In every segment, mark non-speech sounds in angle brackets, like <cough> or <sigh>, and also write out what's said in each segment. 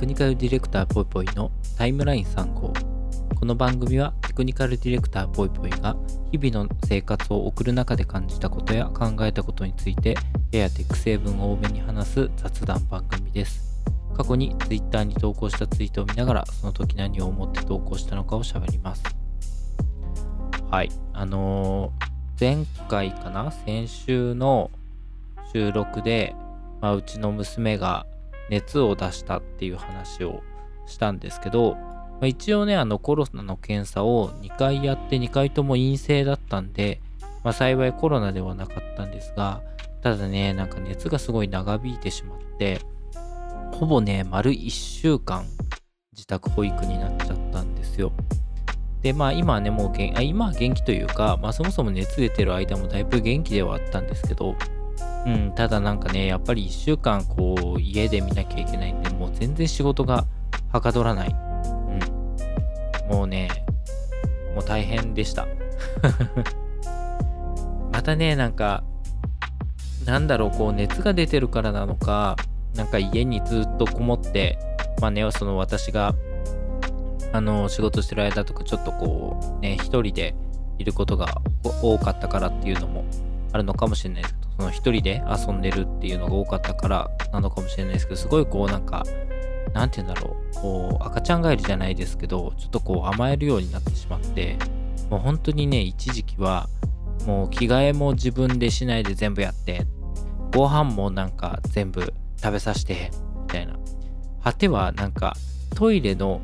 クニカルディレクターぽいぽいのタイムライン3号。この番組はテクニカルディレクターぽいぽいが日々の生活を送る中で感じたことや考えたことについてややテック成分を多めに話す雑談番組です。過去に Twitter に投稿したツイートを見ながらその時何を思って投稿したのかを喋ります。はい。あのー、前回かな？先週の収録で、まあ、うちの娘が熱を出したっていう話をしたんですけど、まあ、一応ね、あのコロナの検査を2回やって2回とも陰性だったんで、まあ、幸いコロナではなかったんですが、ただね、なんか熱がすごい長引いてしまって、ほぼね、丸1週間自宅保育になっちゃったんですよ。で、まあ今はね、もう元あ今は元気というか、まあそもそも熱出てる間もだいぶ元気ではあったんですけど、うん、ただなんかね、やっぱり1週間こう家で見なきゃいけないんで、もう全然仕事がはかどらない。うん。もうね、もう大変でした。<laughs> またね、なんか、なんだろう、こう熱が出てるからなのか、なんか家にずっとこもって、まあね、その私が、あの、仕事してる間とか、ちょっとこう、ね、一人でいることが多かったからっていうのもあるのかもしれないですけど、その一人で遊んでるっていうのが多かったからなのかもしれないですけど、すごいこうなんか、なんて言うんだろう、こう赤ちゃん帰りじゃないですけど、ちょっとこう甘えるようになってしまって、もう本当にね、一時期は、もう着替えも自分でしないで全部やって、ご飯もなんか全部食べさせて、みたいな。果てはなんかトイレの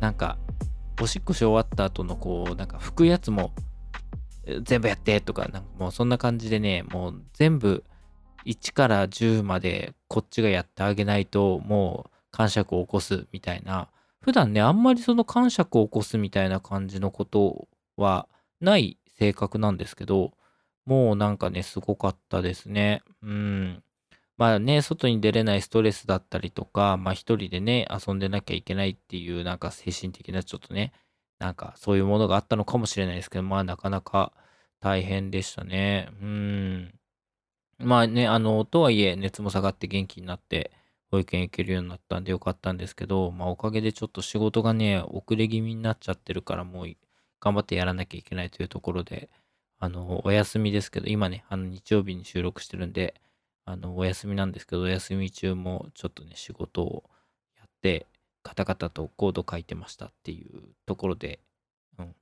なんかおしっこし終わった後のこうなんか拭くやつも全部やってとか、なんかもうそんな感じでね、もう全部1から10までこっちがやってあげないともう感触を起こすみたいな、普段ね、あんまりその感触を起こすみたいな感じのことはない性格なんですけど、もうなんかね、すごかったですね。うん。まあね、外に出れないストレスだったりとか、まあ一人でね、遊んでなきゃいけないっていう、なんか精神的なちょっとね、なんかそういうものがあったのかもしれないですけど、まあなかなか大変でしたね。うん。まあね、あの、とはいえ熱も下がって元気になって、保育園行けるようになったんでよかったんですけど、まあおかげでちょっと仕事がね、遅れ気味になっちゃってるから、もう頑張ってやらなきゃいけないというところで、あの、お休みですけど、今ね、あの日曜日に収録してるんで、あの、お休みなんですけど、お休み中もちょっとね、仕事をやって、カタカタとコード書いてましたっていうところで、うん、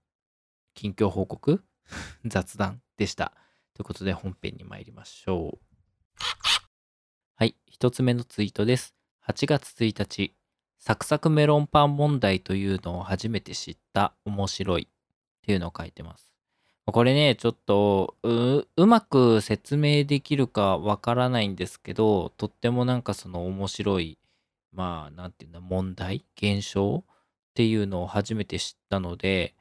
近況報告？<laughs> 雑談でした。ということで本編に参りましょう。はい、一つ目のツイートです。8月1日、サクサクメロンパン問題というのを初めて知った面白いっていうのを書いてます。これね、ちょっとう、うまく説明できるかわからないんですけど、とってもなんかその面白いまあ、なんていうんだ、問題、現象っていうのを初めて知ったので、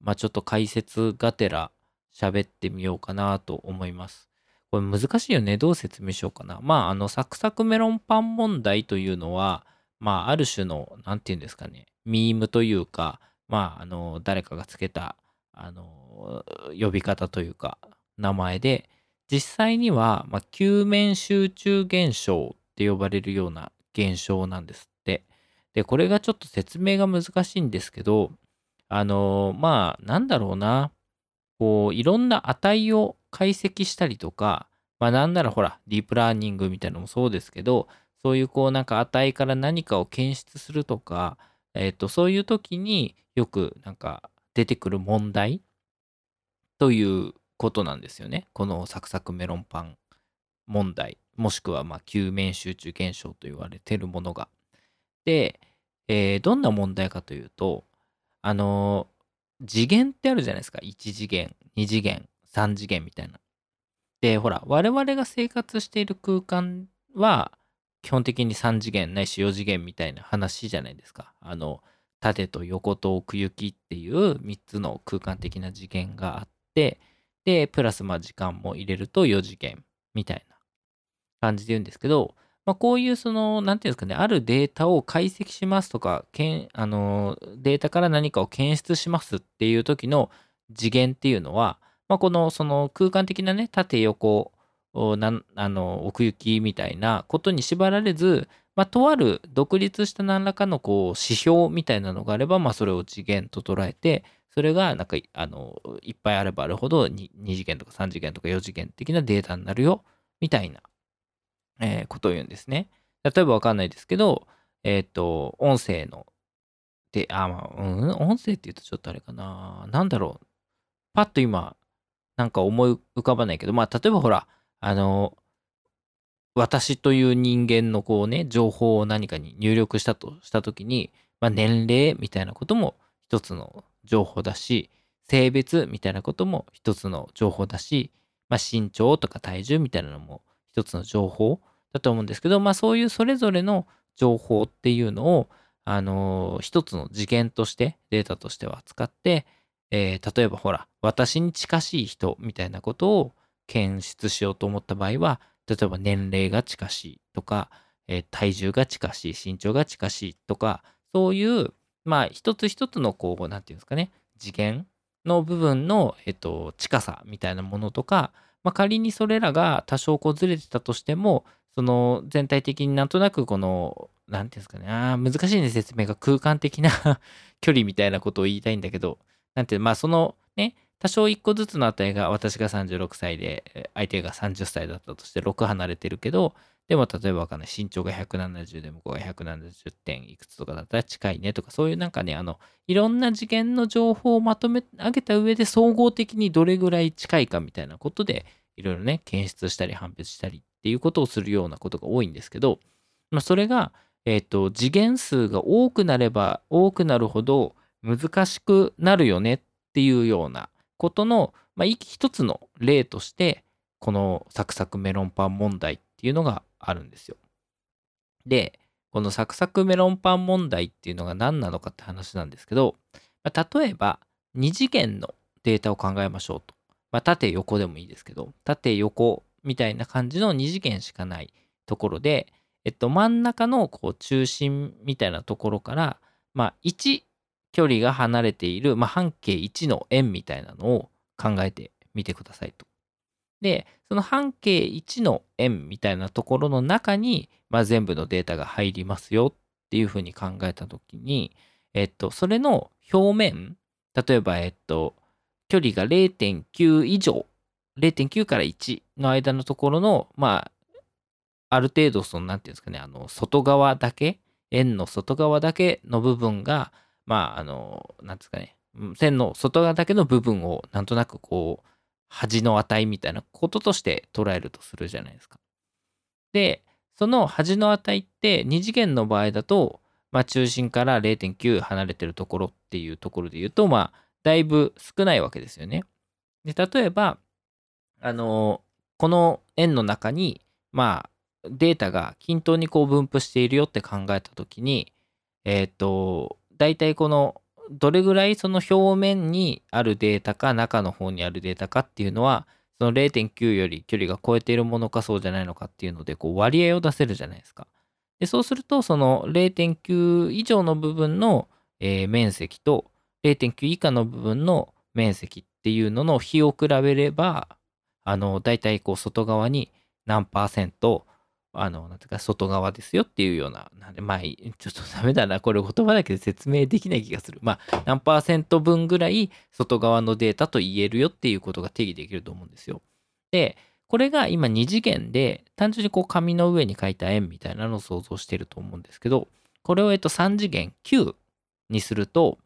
まあちょっと解説がてら喋ってみようかなと思います。これ難しいよね。どう説明しようかな。まあ、あの、サクサクメロンパン問題というのは、まあ、ある種の、なんていうんですかね、ミームというか、まあ、あの、誰かがつけた、あの、呼び方というか、名前で、実際には、まあ、球面集中現象って呼ばれるような現象なんですって。で、これがちょっと説明が難しいんですけど、あの、まあ、なんだろうな。こう、いろんな値を解析したりとか、まあなんならほら、ディープラーニングみたいなのもそうですけど、そういうこうなんか値から何かを検出するとか、えっ、と、そういう時によくなんか出てくる問題ということなんですよね。このサクサクメロンパン問題。もしくは、まあ、球面集中現象と言われてるものが。で、えー、どんな問題かというと、あのー、次元ってあるじゃないですか。1次元、2次元、3次元みたいな。で、ほら、我々が生活している空間は、基本的に3次元ないし4次元みたいな話じゃないですか。あの、縦と横と奥行きっていう3つの空間的な次元があって、で、プラスまあ時間も入れると4次元みたいな感じで言うんですけど、まあ、こういうその、なんていうんですかね、あるデータを解析しますとか、けんあのデータから何かを検出しますっていう時の次元っていうのは、まあ、このその空間的なね、縦横なあの奥行きみたいなことに縛られず、まあ、とある独立した何らかのこう指標みたいなのがあれば、まあ、それを次元と捉えてそれがなんかあのいっぱいあればあるほど 2, 2次元とか3次元とか4次元的なデータになるよみたいな、えー、ことを言うんですね。例えばわかんないですけど、えっ、ー、と、音声の、で、あ、まあ、うん、音声って言うとちょっとあれかな。なんだろう。パッと今、なんか思い浮かばないけど、まあ、例えばほら、あの、私という人間のこうね、情報を何かに入力したとしたときに、まあ、年齢みたいなことも一つの情報だし、性別みたいなことも一つの情報だし、まあ、身長とか体重みたいなのも一つの情報だと思うんですけど、まあ、そういうそれぞれの情報っていうのを、あのー、一つの次元としてデータとしては使って、えー、例えばほら私に近しい人みたいなことを検出しようと思った場合は例えば年齢が近しいとか、えー、体重が近しい身長が近しいとかそういうまあ一つ一つのこう何て言うんですかね次元の部分の、えっと、近さみたいなものとか、まあ、仮にそれらが多少こうずれてたとしてもその全体的になんとなくこの何て言うんですかねあ難しいね説明が空間的な <laughs> 距離みたいなことを言いたいんだけどなんてまあそのね多少1個ずつの値が私が36歳で相手が30歳だったとして6離れてるけどでも例えばわかんない。身長が170で向こうが170点いくつとかだったら近いねとかそういうなんかねあのいろんな次元の情報をまとめ上げた上で総合的にどれぐらい近いかみたいなことでいろいろね検出したり判別したりっていうことをするようなことが多いんですけど、まあ、それが、えっ、ー、と次元数が多くなれば多くなるほど難しくなるよねっていうようなことの、まあ、一つの例としてこのサクサクメロンパン問題っていうのがあるんですよ。で、このサクサクメロンパン問題っていうのが何なのかって話なんですけど、まあ、例えば2次元のデータを考えましょうと。まあ、縦横でもいいですけど、縦横みたいな感じの2次元しかないところで、えっと、真ん中のこう中心みたいなところから、まあ、1距離が離れている、まあ、半径1の円みたいなのを考えてみてくださいと。で、その半径1の円みたいなところの中に、まあ、全部のデータが入りますよっていうふうに考えたときに、えっと、それの表面、例えば、えっと、距離が0.9以上、0.9から1の間のところの、まあ、ある程度、その、なんていうんですかね、あの、外側だけ、円の外側だけの部分が、まあ、あの、なんですかね、線の外側だけの部分を、なんとなくこう、端の値みたいなこととして捉えるとするじゃないですか。で、その端の値って2次元の場合だと、まあ、中心から0.9離れてるところっていうところで言うと、まあ、だいぶ少ないわけですよね。で、例えば、あの、この円の中に、まあ、データが均等にこう分布しているよって考えたときに、えっ、ー、と、大体このどれぐらいその表面にあるデータか中の方にあるデータかっていうのはその0.9より距離が超えているものかそうじゃないのかっていうのでこう割合を出せるじゃないですか。でそうするとその0.9以上の部分の、えー、面積と0.9以下の部分の面積っていうのの比を比べればあの大体こう外側に何パーセントあの、なんていうか、外側ですよっていうような、なんで、まあ、<laughs> ちょっとダメだな、これ言葉だけで説明できない気がする。まあ、何パーセント分ぐらい外側のデータと言えるよっていうことが定義できると思うんですよ。で、これが今2次元で、単純にこう紙の上に書いた円みたいなのを想像してると思うんですけど、これをえっと3次元9にすると、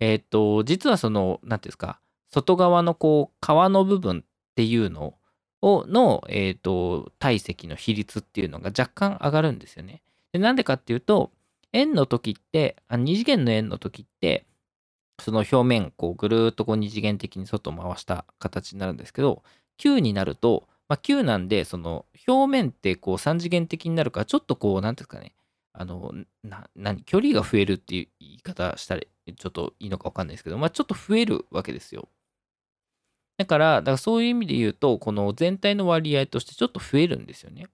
えっと、実はその、なんていうんですか、外側のこう皮の部分っていうのをの、えーと、体積の比率っていうのが若干上がるんですよね。でなんでかっていうと円の時ってあ2次元の円の時ってその表面こうぐるっとこう2次元的に外を回した形になるんですけど9になると、まあ、9なんでその表面ってこう3次元的になるからちょっとこう何ていうんですかねあのな何距離が増えるっていう言い方したらちょっといいのか分かんないですけど、まあ、ちょっと増えるわけですよ。だから、だからそういう意味で言うと、この全体の割合としてちょっと増えるんですよね。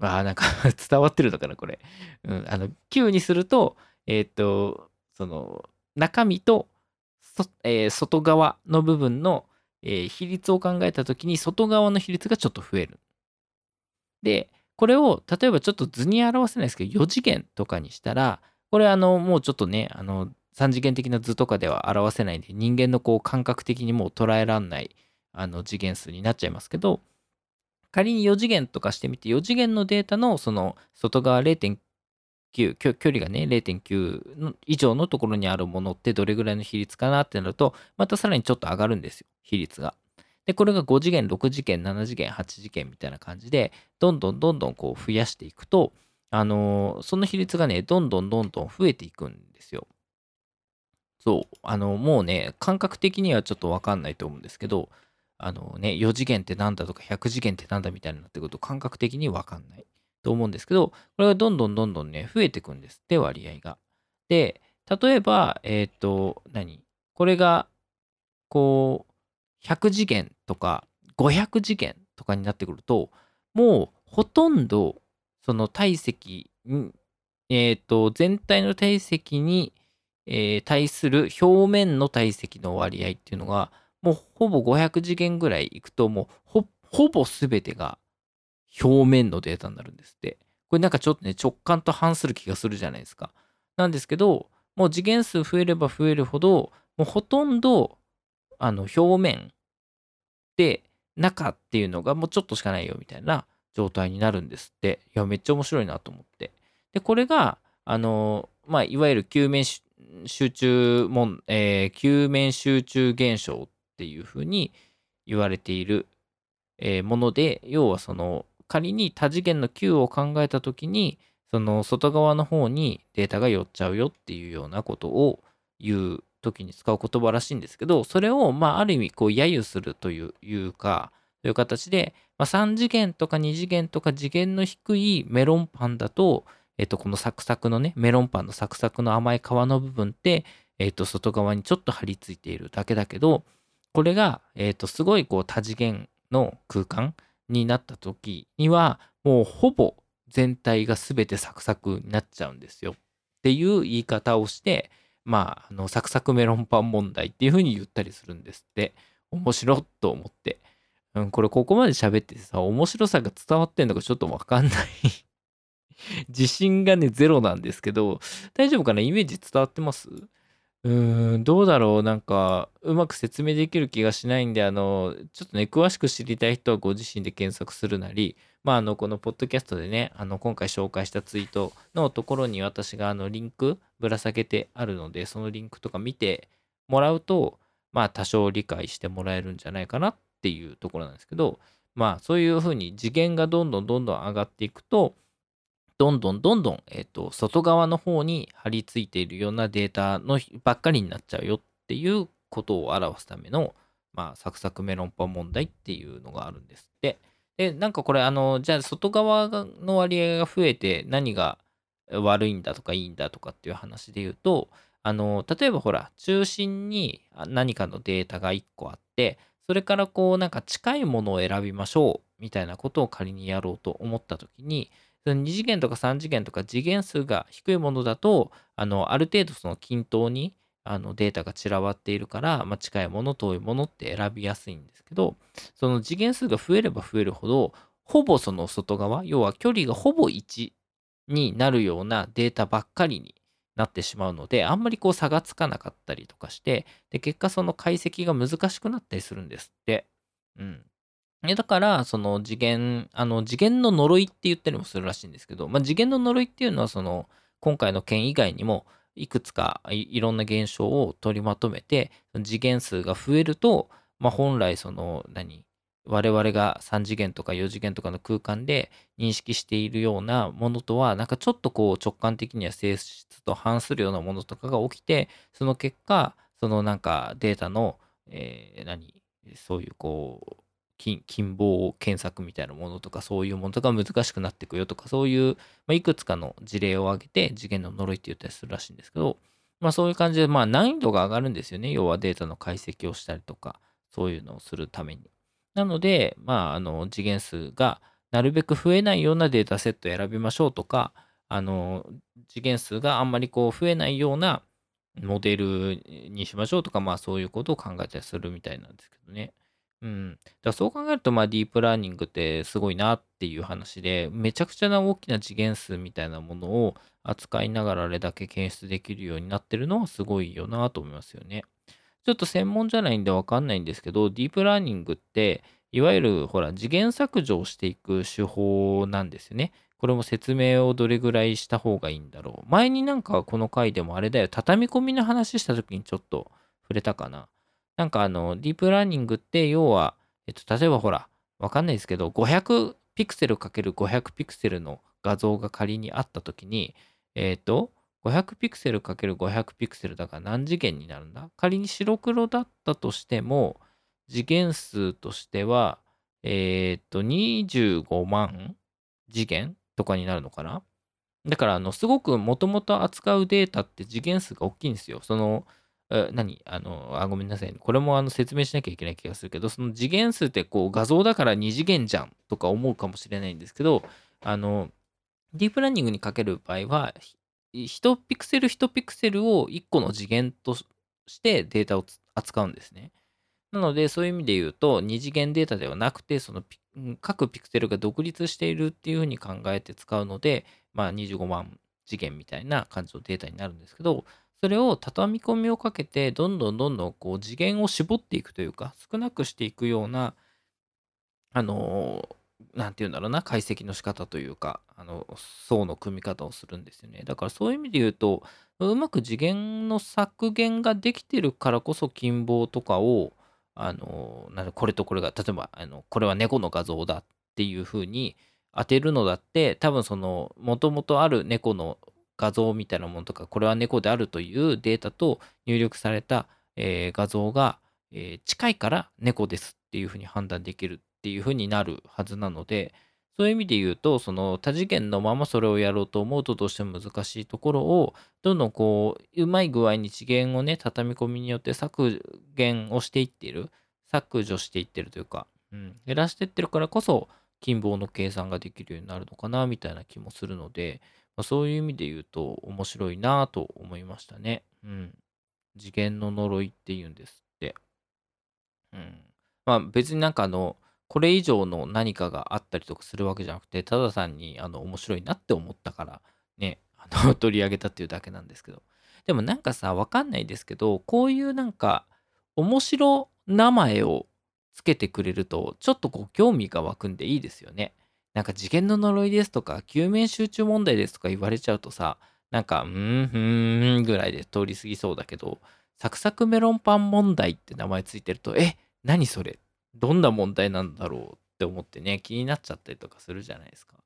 ああ、なんか <laughs> 伝わってるのかな、これ。うん、あの、9にすると、えっ、と、その、中身と、えー、外側の部分のえー、比率を考えた時に外側の比率がちょっと増える。で、これを例えばちょっと図に表せないですけど、4次元とかにしたら、これあの、もうちょっとね、あの、3次元的な図とかでは表せないんで、人間のこう感覚的にもう捉えらんないあの次元数になっちゃいますけど、仮に4次元とかしてみて、4次元のデータのその外側0.9、距離がね、0.9以上のところにあるものってどれぐらいの比率かなってなると、またさらにちょっと上がるんですよ、比率が。で、これが5次元、6次元、7次元、8次元みたいな感じで、どんどんどんどんこう増やしていくと、あのー、その比率がね、どんどんどんどん増えていくんですよ。そう。あの、もうね、感覚的にはちょっとわかんないと思うんですけど、あのね、4次元ってなんだとか100次元ってなんだみたいになってくると感覚的にわかんないと思うんですけど、これがどんどんどんどんね、増えていくんですって、割合が。で、例えば、えっ、ー、と、何？これが、こう、100次元とか500次元とかになってくると、もうほとんど、その体積に、えっ、ー、と、全体の体積に、えー、対する表面の体積の割合っていうのが、もうほぼ500次元ぐらいいくと、もうほほぼ全てが表面のデータになるんですって。これなんかちょっとね、直感と反する気がするじゃないですか。なんですけど、もう次元数増えれば増えるほど、もうほとんど、あの、表面で、中っていうのがもうちょっとしかないよみたいな状態になるんですって。いや、めっちゃ面白いなと思って。で、これが、あの、まあ、いわゆる球面集中もん、えー、球面集中現象っていうふうに言われている、えー、もので、要はその仮に多次元の Q を考えたときに、その外側の方にデータが寄っちゃうよっていうようなことを言う時に使う言葉らしいんですけど、それをまあある意味こう揶揄するというか、という形で、まあ、3次元とか2次元とか次元の低いメロンパンだと、えっと、このサクサクのね、メロンパンのサクサクの甘い皮の部分って、えっと、外側にちょっと張り付いているだけだけど、これが、えっ、と、すごいこう多次元の空間になった時には、もうほぼ全体が全てサクサクになっちゃうんですよ。っていう言い方をして、まあ、あの、サクサクメロンパン問題っていうふうに言ったりするんですって。面白っと思って。うん、これここまで喋ってさ、面白さが伝わってんのかちょっとわかんない <laughs> 自信がね、ゼロなんですけど、大丈夫かな？イメージ伝わってます？うーん、どうだろう？なんか、うまく説明できる気がしないんで、あの、ちょっとね、詳しく知りたい人はご自身で検索するなり、まあ、あの、このポッドキャストでね、あの、今回紹介したツイートのところに私が、あの、リンクぶら下げてあるので、そのリンクとか見てもらうと、まあ、多少理解してもらえるんじゃないかなっていうところなんですけど、まあ、そういうふうに次元がどんどんどんどん上がっていくと、どんどんどんどん、えっ、と、外側の方に貼り付いているようなデータのばっかりになっちゃうよっていうことを表すための、まあ、サクサクメロンパン問題っていうのがあるんですって。で、なんかこれ、あの、じゃあ外側の割合が増えて何が悪いんだとかいいんだとかっていう話で言うと、あの、例えばほら、中心に何かのデータが1個あって、それからこう、なんか近いものを選びましょうみたいなことを仮にやろうと思った時に、その2次元とか3次元とか次元数が低いものだと、あの、ある程度その均等にあのデータが散らばっているから、まあ、近いもの、遠いものって選びやすいんですけど、その次元数が増えれば増えるほど、ほぼその外側、要は距離がほぼ1になるようなデータばっかりになってしまうので、あんまりこう差がつかなかったりとかして、で、結果その解析が難しくなったりするんですって。うん。だから、その次元、あの次元の呪いって言ったりもするらしいんですけど、まあ、次元の呪いっていうのは、その今回の件以外にも、いくつかいろんな現象を取りまとめて、次元数が増えると、まあ、本来その何、我々が3次元とか4次元とかの空間で認識しているようなものとは、なんかちょっとこう直感的には性質と反するようなものとかが起きて、その結果、そのなんかデータの、えー、何、そういうこう、金棒検索みたいなものとかそういうものとか難しくなっていくよとかそういう、まあ、いくつかの事例を挙げて次元の呪いって言ったりするらしいんですけど、まあ、そういう感じでまあ難易度が上がるんですよね要はデータの解析をしたりとかそういうのをするためになのでまああの次元数がなるべく増えないようなデータセットを選びましょうとかあの次元数があんまりこう増えないようなモデルにしましょうとかまあそういうことを考えたりするみたいなんですけどね。うん。だからそう考えると、まあ、ディープラーニングってすごいなっていう話で、めちゃくちゃな大きな次元数みたいなものを扱いながらあれだけ検出できるようになってるのはすごいよなと思いますよね。ちょっと専門じゃないんでわかんないんですけど、ディープラーニングって、いわゆるほら、次元削除をしていく手法なんですよね。これも説明をどれぐらいした方がいいんだろう。前になんかこの回でもあれだよ、畳み込みの話した時にちょっと触れたかな。なんかあの、ディープラーニングって要は、えっと、例えばほら、わかんないですけど、500ピクセル ×500 ピクセルの画像が仮にあったときに、えっと、500ピクセル ×500 ピクセルだから何次元になるんだ？仮に白黒だったとしても、次元数としては、えっと、25万次元とかになるのかな？だから、あの、すごくもともと扱うデータって次元数が大きいんですよ。その、何？あの、あ、ごめんなさい、これもあの説明しなきゃいけない気がするけど、その次元数ってこう画像だから2次元じゃんとか思うかもしれないんですけど、あの、ディープラーニングにかける場合は、1ピクセル1ピクセルを1個の次元としてデータを扱うんですね。なので、そういう意味で言うと、2次元データではなくて、その各ピクセルが独立しているっていうふうに考えて使うので、まあ、25万次元みたいな感じのデータになるんですけど、それを畳み込みをかけて、どんどんどんどんこう次元を絞っていくというか、少なくしていくような、あのー、なんていうんだろうな、解析の仕方というか、あの、層の組み方をするんですよね。だからそういう意味で言うと、うまく次元の削減ができてるからこそ、金棒とかを、あの、なんこれとこれが、例えば、あの、これは猫の画像だっていうふうに当てるのだって、多分その、もともとある猫の画像みたいなものとか、これは猫であるというデータと入力された、え、画像が、え、近いから猫ですっていうふうに判断できるっていうふうになるはずなので、そういう意味で言うと、その多次元のままそれをやろうと思うとどうしても難しいところを、どんどんこう、うまい具合に次元をね、畳み込みによって削減をしていっている、削除していってるというか、うん、減らしていってるからこそ、金棒の計算ができるようになるのかな、みたいな気もするので、まあ、そういう意味で言うと面白いなと思いましたね。うん。次元の呪いって言うんですって。うん。まあ別になんかあの、これ以上の何かがあったりとかするわけじゃなくて、ただ単にあの面白いなって思ったからね、あの <laughs> 取り上げたっていうだけなんですけど。でもなんかさ、わかんないですけど、こういうなんか面白名前をつけてくれると、ちょっとこう興味が湧くんでいいですよね。なんか次元の呪いですとか、救命集中問題ですとか言われちゃうとさ、なんか、うー、ふーんぐらいで通り過ぎそうだけど、サクサクメロンパン問題って名前ついてると、え、何それどんな問題なんだろうって思ってね、気になっちゃったりとかするじゃないですか。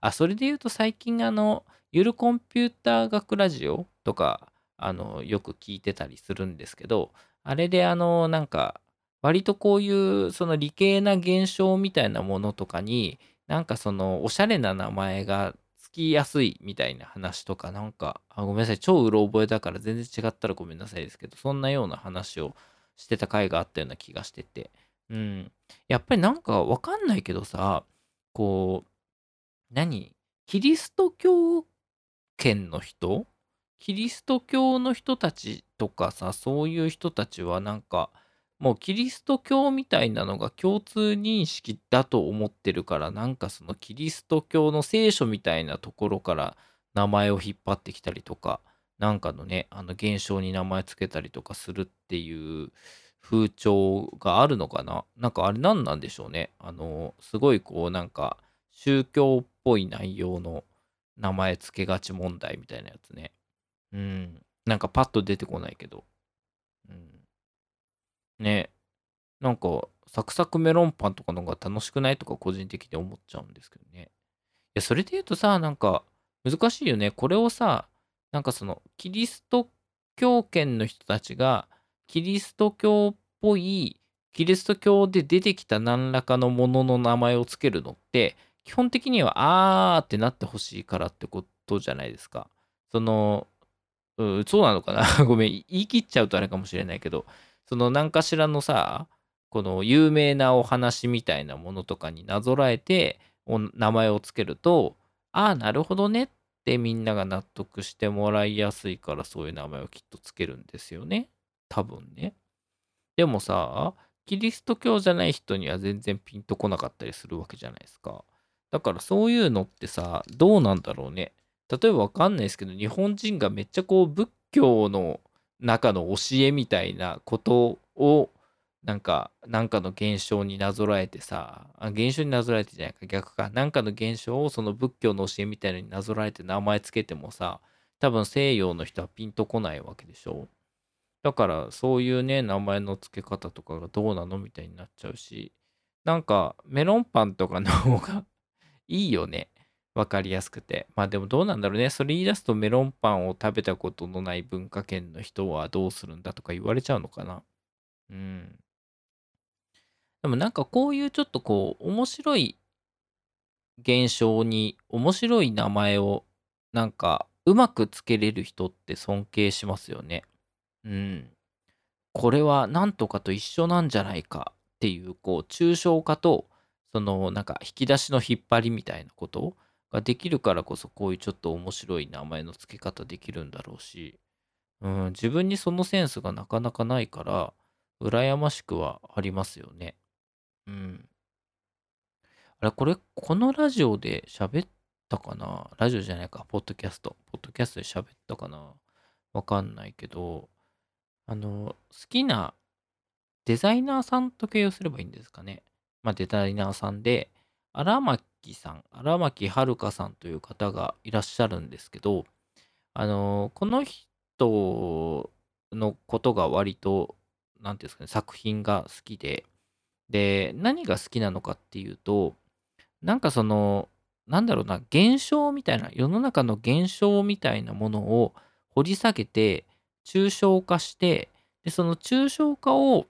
あ、それで言うと最近あの、ゆるコンピューター学ラジオとか、あの、よく聞いてたりするんですけど、あれであの、なんか、割とこういうその理系な現象みたいなものとかになんかそのおしゃれな名前がつきやすいみたいな話とかなんかあごめんなさい超うろ覚えだから全然違ったらごめんなさいですけどそんなような話をしてた回があったような気がしてて。うん。やっぱりなんかわかんないけどさこう何？キリスト教圏の人？キリスト教の人たちとかさそういう人たちはなんかもうキリスト教みたいなのが共通認識だと思ってるからなんかそのキリスト教の聖書みたいなところから名前を引っ張ってきたりとかなんかのねあの現象に名前つけたりとかするっていう風潮があるのかな？なんかあれ何なんでしょうね？あのすごいこうなんか宗教っぽい内容の名前つけがち問題みたいなやつね。うん。なんかパッと出てこないけど。ね、なんか、サクサクメロンパンとかの方が楽しくないとか個人的に思っちゃうんですけどね。いや、それで言うとさ、なんか、難しいよね。これをさ、なんかその、キリスト教圏の人たちが、キリスト教っぽい、キリスト教で出てきた何らかのものの名前をつけるのって、基本的には、あーってなってほしいからってことじゃないですか。その、うん、そうなのかな？<laughs> ごめん、言い切っちゃうとあれかもしれないけど、その何かしらのさ、この有名なお話みたいなものとかになぞらえて名前をつけると、ああ、なるほどねってみんなが納得してもらいやすいからそういう名前をきっとつけるんですよね。多分ね。でもさ、キリスト教じゃない人には全然ピンとこなかったりするわけじゃないですか。だからそういうのってさ、どうなんだろうね。例えばわかんないですけど、日本人がめっちゃこう仏教の中の教えみたいなことをなんか、なんかの現象になぞらえてさ、あ現象になぞらえてじゃないか、逆か。なんかの現象をその仏教の教えみたいのになぞらえて名前つけてもさ、多分西洋の人はピンとこないわけでしょ。だからそういうね、名前の付け方とかがどうなのみたいになっちゃうし、なんかメロンパンとかの方がいいよね。わかりやすくて。まあでもどうなんだろうね。それ言い出すとメロンパンを食べたことのない文化圏の人はどうするんだとか言われちゃうのかな。うん。でもなんかこういうちょっとこう面白い現象に面白い名前をなんかうまくつけれる人って尊敬しますよね。うん。これはなんとかと一緒なんじゃないかっていうこう抽象化とそのなんか引き出しの引っ張りみたいなことができるからこそこういうちょっと面白い名前の付け方できるんだろうし、うん、自分にそのセンスがなかなかないから羨ましくはありますよね。うん。あれ、これ、このラジオで喋ったかな？ラジオじゃないか、ポッドキャスト。ポッドキャストで喋ったかな？わかんないけど、あの、好きなデザイナーさんと形容すればいいんですかね。まあ、デザイナーさんで、荒牧さん、荒牧遥さんという方がいらっしゃるんですけど、あの、この人のことが割と、なんていうんですかね、作品が好きで、で、何が好きなのかっていうと、なんかその、なんだろうな、現象みたいな、世の中の現象みたいなものを掘り下げて、抽象化して、で、その抽象化を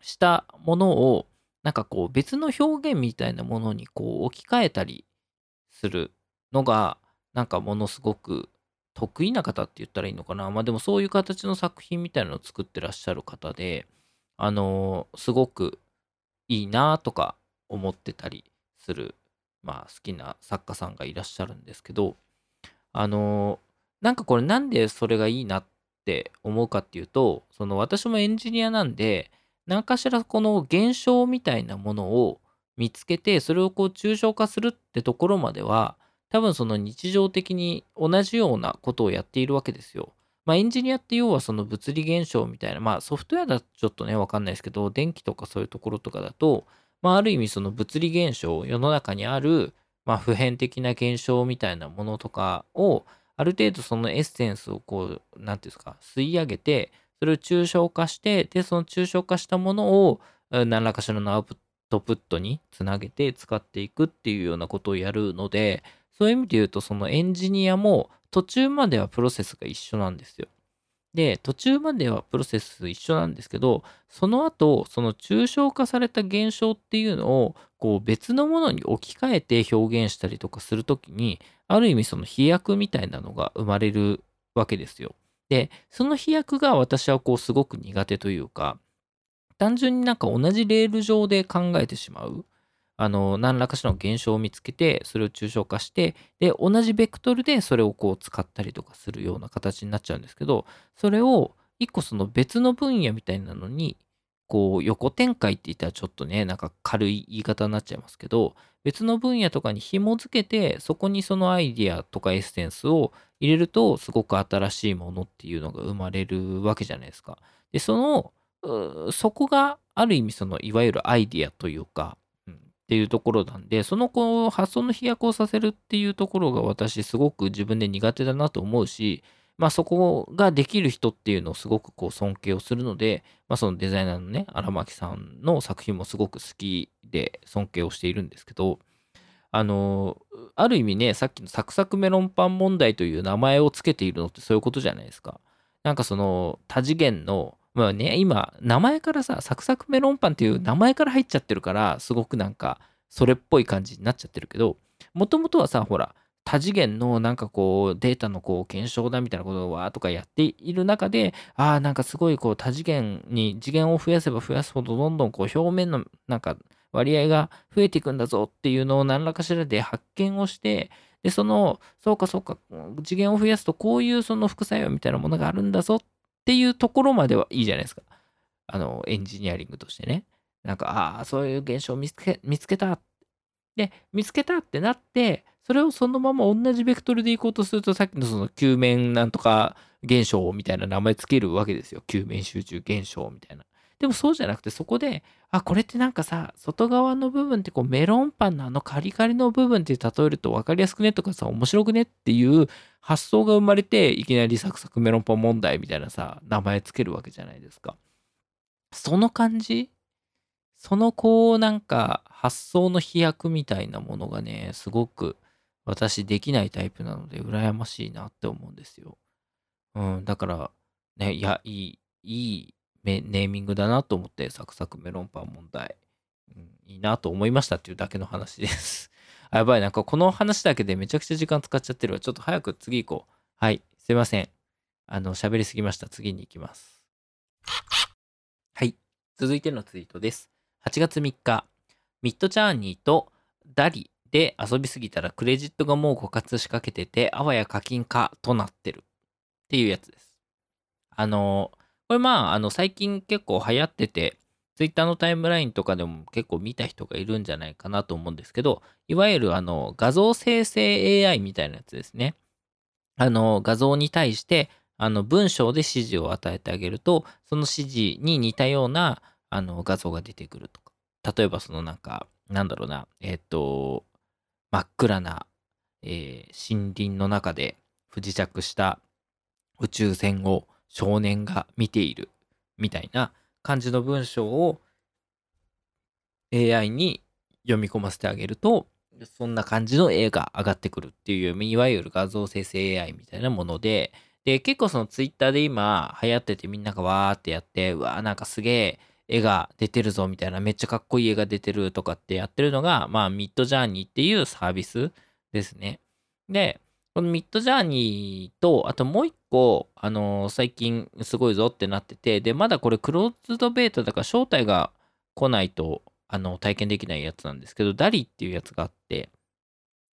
したものを、なんかこう別の表現みたいなものにこう置き換えたりするのが、なんかものすごく得意な方って言ったらいいのかな。まあでもそういう形の作品みたいなのを作ってらっしゃる方で、あのーすごくいいなとか思ってたりする、まあ、好きな作家さんがいらっしゃるんですけどあのなんかこれなんでそれがいいなって思うかっていうとその私もエンジニアなんで何かしらこの現象みたいなものを見つけてそれをこう抽象化するってところまでは多分その日常的に同じようなことをやっているわけですよ。まあ、エンジニアって要はその物理現象みたいな、まあ、ソフトウェアだとちょっとね、わかんないですけど、電気とかそういうところとかだと、まあ、ある意味その物理現象、世の中にある、まあ、普遍的な現象みたいなものとかを、ある程度そのエッセンスをこう、なんていうんですか、吸い上げて、それを抽象化して、で、その抽象化したものを、何らかしらのアウトプットにつなげて使っていくっていうようなことをやるので、そういう意味で言うと、そのエンジニアも途中まではプロセスが一緒なんですよ。で、途中まではプロセス一緒なんですけど、その後、その抽象化された現象っていうのを、こう別のものに置き換えて表現したりとかするときに、ある意味その飛躍みたいなのが生まれるわけですよ。で、その飛躍が私はこうすごく苦手というか、単純になんか同じレール上で考えてしまう。あの、何らかしらの現象を見つけて、それを抽象化して、で、同じベクトルでそれをこう使ったりとかするような形になっちゃうんですけど、それを一個その別の分野みたいなのに、こう横展開って言ったらちょっとね、なんか軽い言い方になっちゃいますけど、別の分野とかに紐付けて、そこにそのアイディアとかエッセンスを入れると、すごく新しいものっていうのが生まれるわけじゃないですか。で、その、そこがある意味そのいわゆるアイディアというか、っていうところなんで、そのこう発想の飛躍をさせるっていうところが私すごく自分で苦手だなと思うし、まあそこができる人っていうのをすごくこう尊敬をするので、まあそのデザイナーのね、荒牧さんの作品もすごく好きで尊敬をしているんですけど、あの、ある意味ね、さっきのサクサクメロンパン問題という名前をつけているのってそういうことじゃないですか。なんかその多次元のまあね、今、名前からさ、サクサクメロンパンっていう名前から入っちゃってるから、すごくなんか、それっぽい感じになっちゃってるけど、もともとはさ、ほら、多次元のなんかこうデータのこう検証だみたいなことをわーとかやっている中で、ああ、なんかすごいこう多次元に次元を増やせば増やすほどどんどんこう表面のなんか割合が増えていくんだぞっていうのを何らかしらで発見をして、で、その、そうかそうか、次元を増やすとこういうその副作用みたいなものがあるんだぞっていうところまではいいじゃないですか。あの、エンジニアリングとしてね。なんか、ああ、そういう現象を見つけ、見つけた。で、見つけたってなって、それをそのまま同じベクトルでいこうとすると、さっきのその球面なんとか現象みたいな名前つけるわけですよ。球面集中現象みたいな。でもそうじゃなくて、そこで、あ、これってなんかさ、外側の部分ってこうメロンパンのあのカリカリの部分って例えると分かりやすくねとかさ、面白くねっていう発想が生まれて、いきなりサクサクメロンパン問題みたいなさ、名前つけるわけじゃないですか。その感じそのこうなんか発想の飛躍みたいなものがね、すごく私できないタイプなので羨ましいなって思うんですよ。うん、だからね、いや、いい、いいネーミングだなと思って、サクサクメロンパン問題、うん、いいなと思いましたっていうだけの話です。<laughs> やばい、なんかこの話だけでめちゃくちゃ時間使っちゃってるわ。ちょっと早く次行こう。はい、すいません。あの、喋りすぎました。次に行きます。はい、続いてのツイートです。8月3日、ミッドジャーニーとダリで遊びすぎたらクレジットがもう枯渇しかけてて、あわや課金かとなってるっていうやつです。あの、これまあ、あの、最近結構流行ってて、ツイッターのタイムラインとかでも結構見た人がいるんじゃないかなと思うんですけど、いわゆるあの、画像生成 AI みたいなやつですね。あの、画像に対して、あの、文章で指示を与えてあげると、その指示に似たような、あの、画像が出てくるとか。例えば、そのなんか、なんだろうな、えっ、ー、と、真っ暗な、えー、森林の中で不時着した宇宙船を少年が見ているみたいな感じの文章を AI に読み込ませてあげると、そんな感じの絵が上がってくるっていう、いわゆる画像生成 AI みたいなもので、で、結構そのツイッターで今流行っててみんながわーってやって、うわーなんかすげえ絵が出てるぞみたいな、めっちゃかっこいい絵が出てるとかってやってるのが、まあミッドジャーニーっていうサービスですね。で、このミッドジャーニーと、あともう一個、あのー、最近すごいぞってなってて、で、まだこれクローズドベータだから招待が来ないと、あの、体験できないやつなんですけど、ダリっていうやつがあって、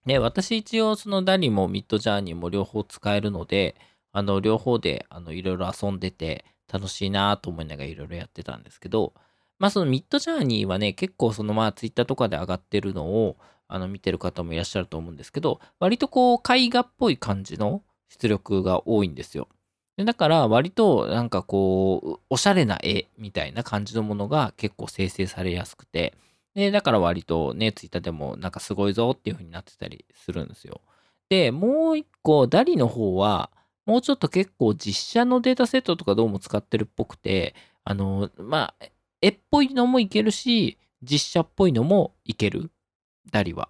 で、私一応そのダリもミッドジャーニーも両方使えるので、あの、両方で、あの、いろいろ遊んでて楽しいなと思いながらいろいろやってたんですけど、まあそのミッドジャーニーはね、結構そのまあツイッターとかで上がってるのを、あの見てる方もいらっしゃると思うんですけど、割とこう絵画っぽい感じの出力が多いんですよ。でだから割となんかこう、おしゃれな絵みたいな感じのものが結構生成されやすくて、でだから割とね、ツイッターでもなんかすごいぞっていう風になってたりするんですよ。で、もう一個、ダリの方は、もうちょっと結構実写のデータセットとかどうも使ってるっぽくて、あの、まあ、絵っぽいのもいけるし、実写っぽいのもいける。ダリは。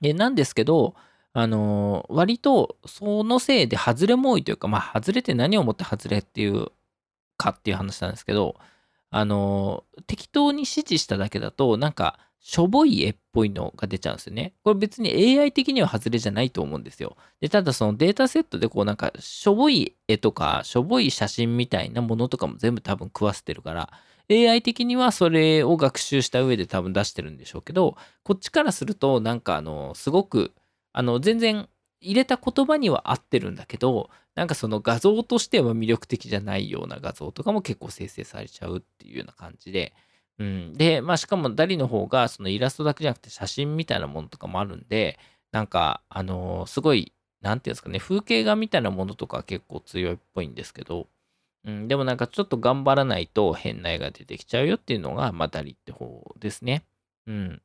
で、なんですけど、あのー、割とそのせいで外れも多いというか、まあ、外れて何をもって外れっていうかっていう話なんですけど、あのー、適当に指示しただけだと、なんか、しょぼい絵っぽいのが出ちゃうんですよね。これ別に AI 的には外れじゃないと思うんですよ。で、ただそのデータセットでこうなんか、しょぼい絵とか、しょぼい写真みたいなものとかも全部多分食わせてるから、AI 的にはそれを学習した上で多分出してるんでしょうけど、こっちからすると、なんかあの、すごく、あの、全然入れた言葉には合ってるんだけど、なんかその画像としては魅力的じゃないような画像とかも結構生成されちゃうっていうような感じで、うん。で、まあしかもダリの方がそのイラストだけじゃなくて写真みたいなものとかもあるんで、なんか、あの、すごい、なんていうんですかね、風景画みたいなものとか結構強いっぽいんですけど、うん、でもなんかちょっと頑張らないと変な絵が出てきちゃうよっていうのが、まあ、ダリって方ですね。うん。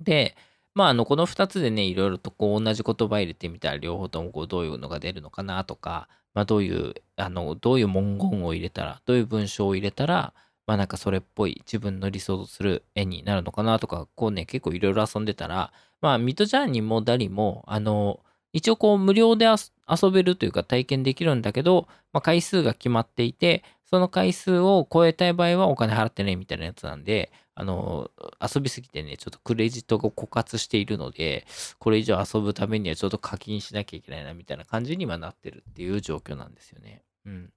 で、まあ、あの、この2つでね、いろいろとこう同じ言葉入れてみたら、両方ともこうどういうのが出るのかなとか、まあ、どういう、あの、どういう文言を入れたら、どういう文章を入れたら、まあなんかそれっぽい自分の理想とする絵になるのかなとか、こうね、結構いろいろ遊んでたら、まあミッドジャーニーもダリも、あの、一応こう無料で遊べるというか体験できるんだけど、まあ、回数が決まっていて、その回数を超えたい場合はお金払ってねみたいなやつなんで、あの、遊びすぎてね、ちょっとクレジットが枯渇しているので、これ以上遊ぶためにはちょっと課金しなきゃいけないなみたいな感じにはなってるっていう状況なんですよね。うん。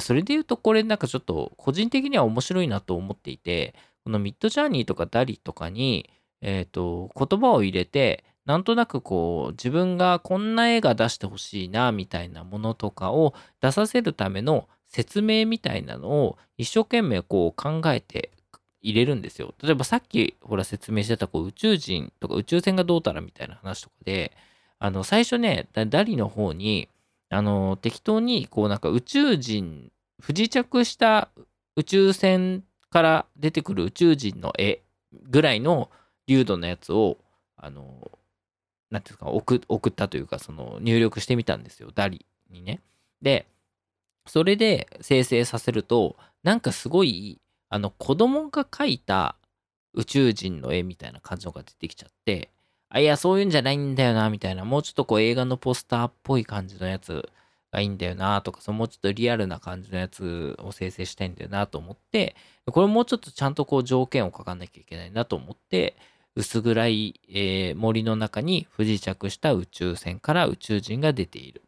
それで言うと、これなんかちょっと個人的には面白いなと思っていて、このミッドジャーニーとかダリとかに、えっ、ー、と、言葉を入れて、なんとなくこう自分がこんな絵が出してほしいなみたいなものとかを出させるための説明みたいなのを一生懸命こう考えて入れるんですよ。例えばさっきほら説明してたこう宇宙人とか宇宙船がどうたらみたいな話とかで、あの最初ね、ダリの方に、あの適当にこうなんか宇宙人、不時着した宇宙船から出てくる宇宙人の絵ぐらいの流度のやつを、あの、なんていうか送、送ったというか、その入力してみたんですよ、ダリにね。で、それで生成させると、なんかすごい、あの、子供が描いた宇宙人の絵みたいな感じのが出てきちゃって、あ、いや、そういうんじゃないんだよな、みたいな、もうちょっとこう映画のポスターっぽい感じのやつがいいんだよな、とか、そのもうちょっとリアルな感じのやつを生成したいんだよな、と思って、これもうちょっとちゃんとこう条件を書かなきゃいけないなと思って、薄暗い、えー、森の中に不時着した宇宙船から宇宙人が出ている。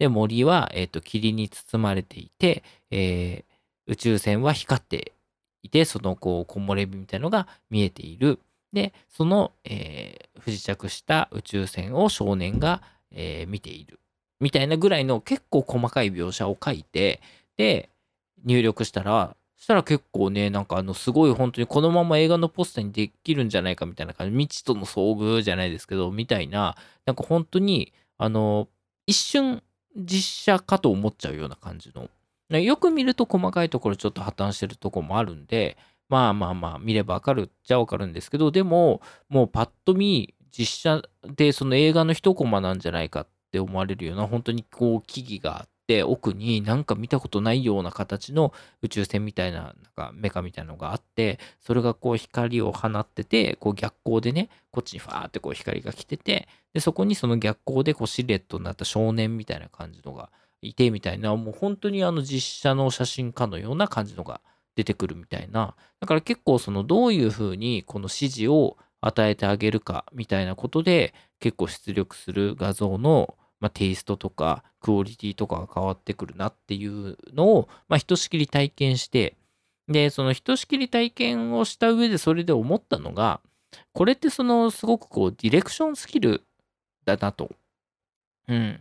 で、森は、えーと、霧に包まれていて、えー、宇宙船は光っていて、そのこう木漏れ日みたいのが見えている。で、その、えー、不時着した宇宙船を少年が、えー、見ている。みたいなぐらいの結構細かい描写を書いて、で、入力したら、したら結構ね、なんかあの、すごい本当にこのまま映画のポスターにできるんじゃないかみたいな感じ、未知との遭遇じゃないですけど、みたいな、なんか本当に、あの、一瞬実写かと思っちゃうような感じの。よく見ると細かいところちょっと破綻してるとこもあるんで、まあまあまあ見ればわかるっちゃわかるんですけど、でも、もうパッと見、実写でその映画の一コマなんじゃないかって思われるような、本当にこう木々があって、奥になんか見たことないような形の宇宙船みたいな、なんかメカみたいなのがあって、それがこう光を放ってて、こう逆光でね、こっちにファーってこう光が来てて、で、そこにその逆光でこうシルエットになった少年みたいな感じのがいてみたいな、もう本当にあの実写の写真家のような感じのが出てくるみたいな。だから結構そのどういうふうにこの指示を与えてあげるかみたいなことで結構出力する画像の、まあ、テイストとかクオリティとかが変わってくるなっていうのを、まあ、ひとしきり体験してでそのひとしきり体験をした上でそれで思ったのがこれってそのすごくこうディレクションスキルだなと。うん。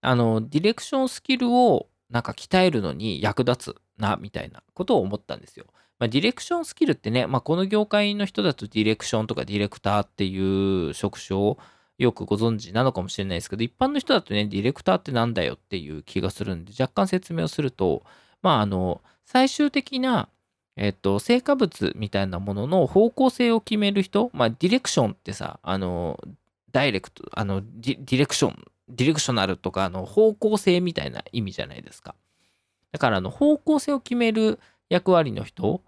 あのディレクションスキルをなんか鍛えるのに役立つな、みたいなことを思ったんですよ。まあ、ディレクションスキルってね、まあ、この業界の人だとディレクションとかディレクターっていう職種をよくご存知なのかもしれないですけど、一般の人だとね、ディレクターってなんだよっていう気がするんで、若干説明をすると、まあ、あの、最終的な、えっと、成果物みたいなものの方向性を決める人、まあ、ディレクションってさ、あの、ダイレクト、あの、ディレクション、ディレクショナルとか、あの、方向性みたいな意味じゃないですか。だからあの方向性を決める役割の人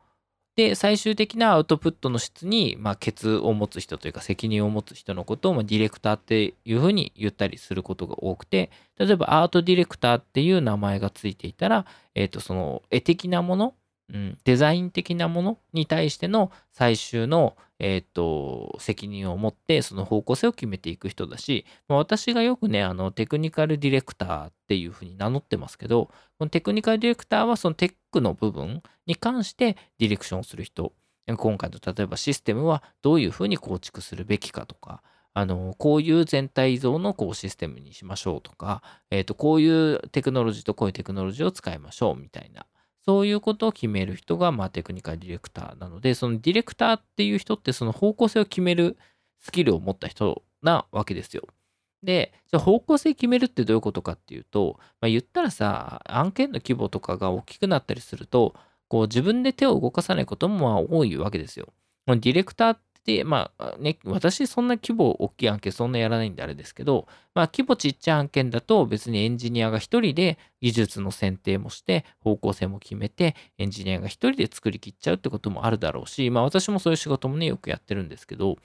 で最終的なアウトプットの質に、まあ、ケツを持つ人というか責任を持つ人のことを、まあ、ディレクターっていうふうに言ったりすることが多くて例えばアートディレクターっていう名前がついていたら、えー、とその絵的なものうん、デザイン的なものに対しての最終の、えーと、責任を持ってその方向性を決めていく人だし、私がよくねあのテクニカルディレクターっていうふうに名乗ってますけどこのテクニカルディレクターはそのテックの部分に関してディレクションをする人。今回の例えばシステムはどういうふうに構築するべきかとかあのこういう全体像のこうシステムにしましょうとか、えーとこういうテクノロジーとこういうテクノロジーを使いましょうみたいなそういうことを決める人が、まあ、テクニカルディレクターなので、そのディレクターっていう人って、その方向性を決めるスキルを持った人なわけですよ。で、じゃ方向性決めるってどういうことかっていうと、まあ、言ったらさ、案件の規模とかが大きくなったりすると、こう自分で手を動かさないこともまあ多いわけですよ。ディレクターっで、まあね、私そんな規模大きい案件そんなやらないんであれですけど、まあ規模ちっちゃい案件だと別にエンジニアが一人で技術の選定もして方向性も決めてエンジニアが一人で作りきっちゃうってこともあるだろうし、まあ私もそういう仕事もね、よくやってるんですけど、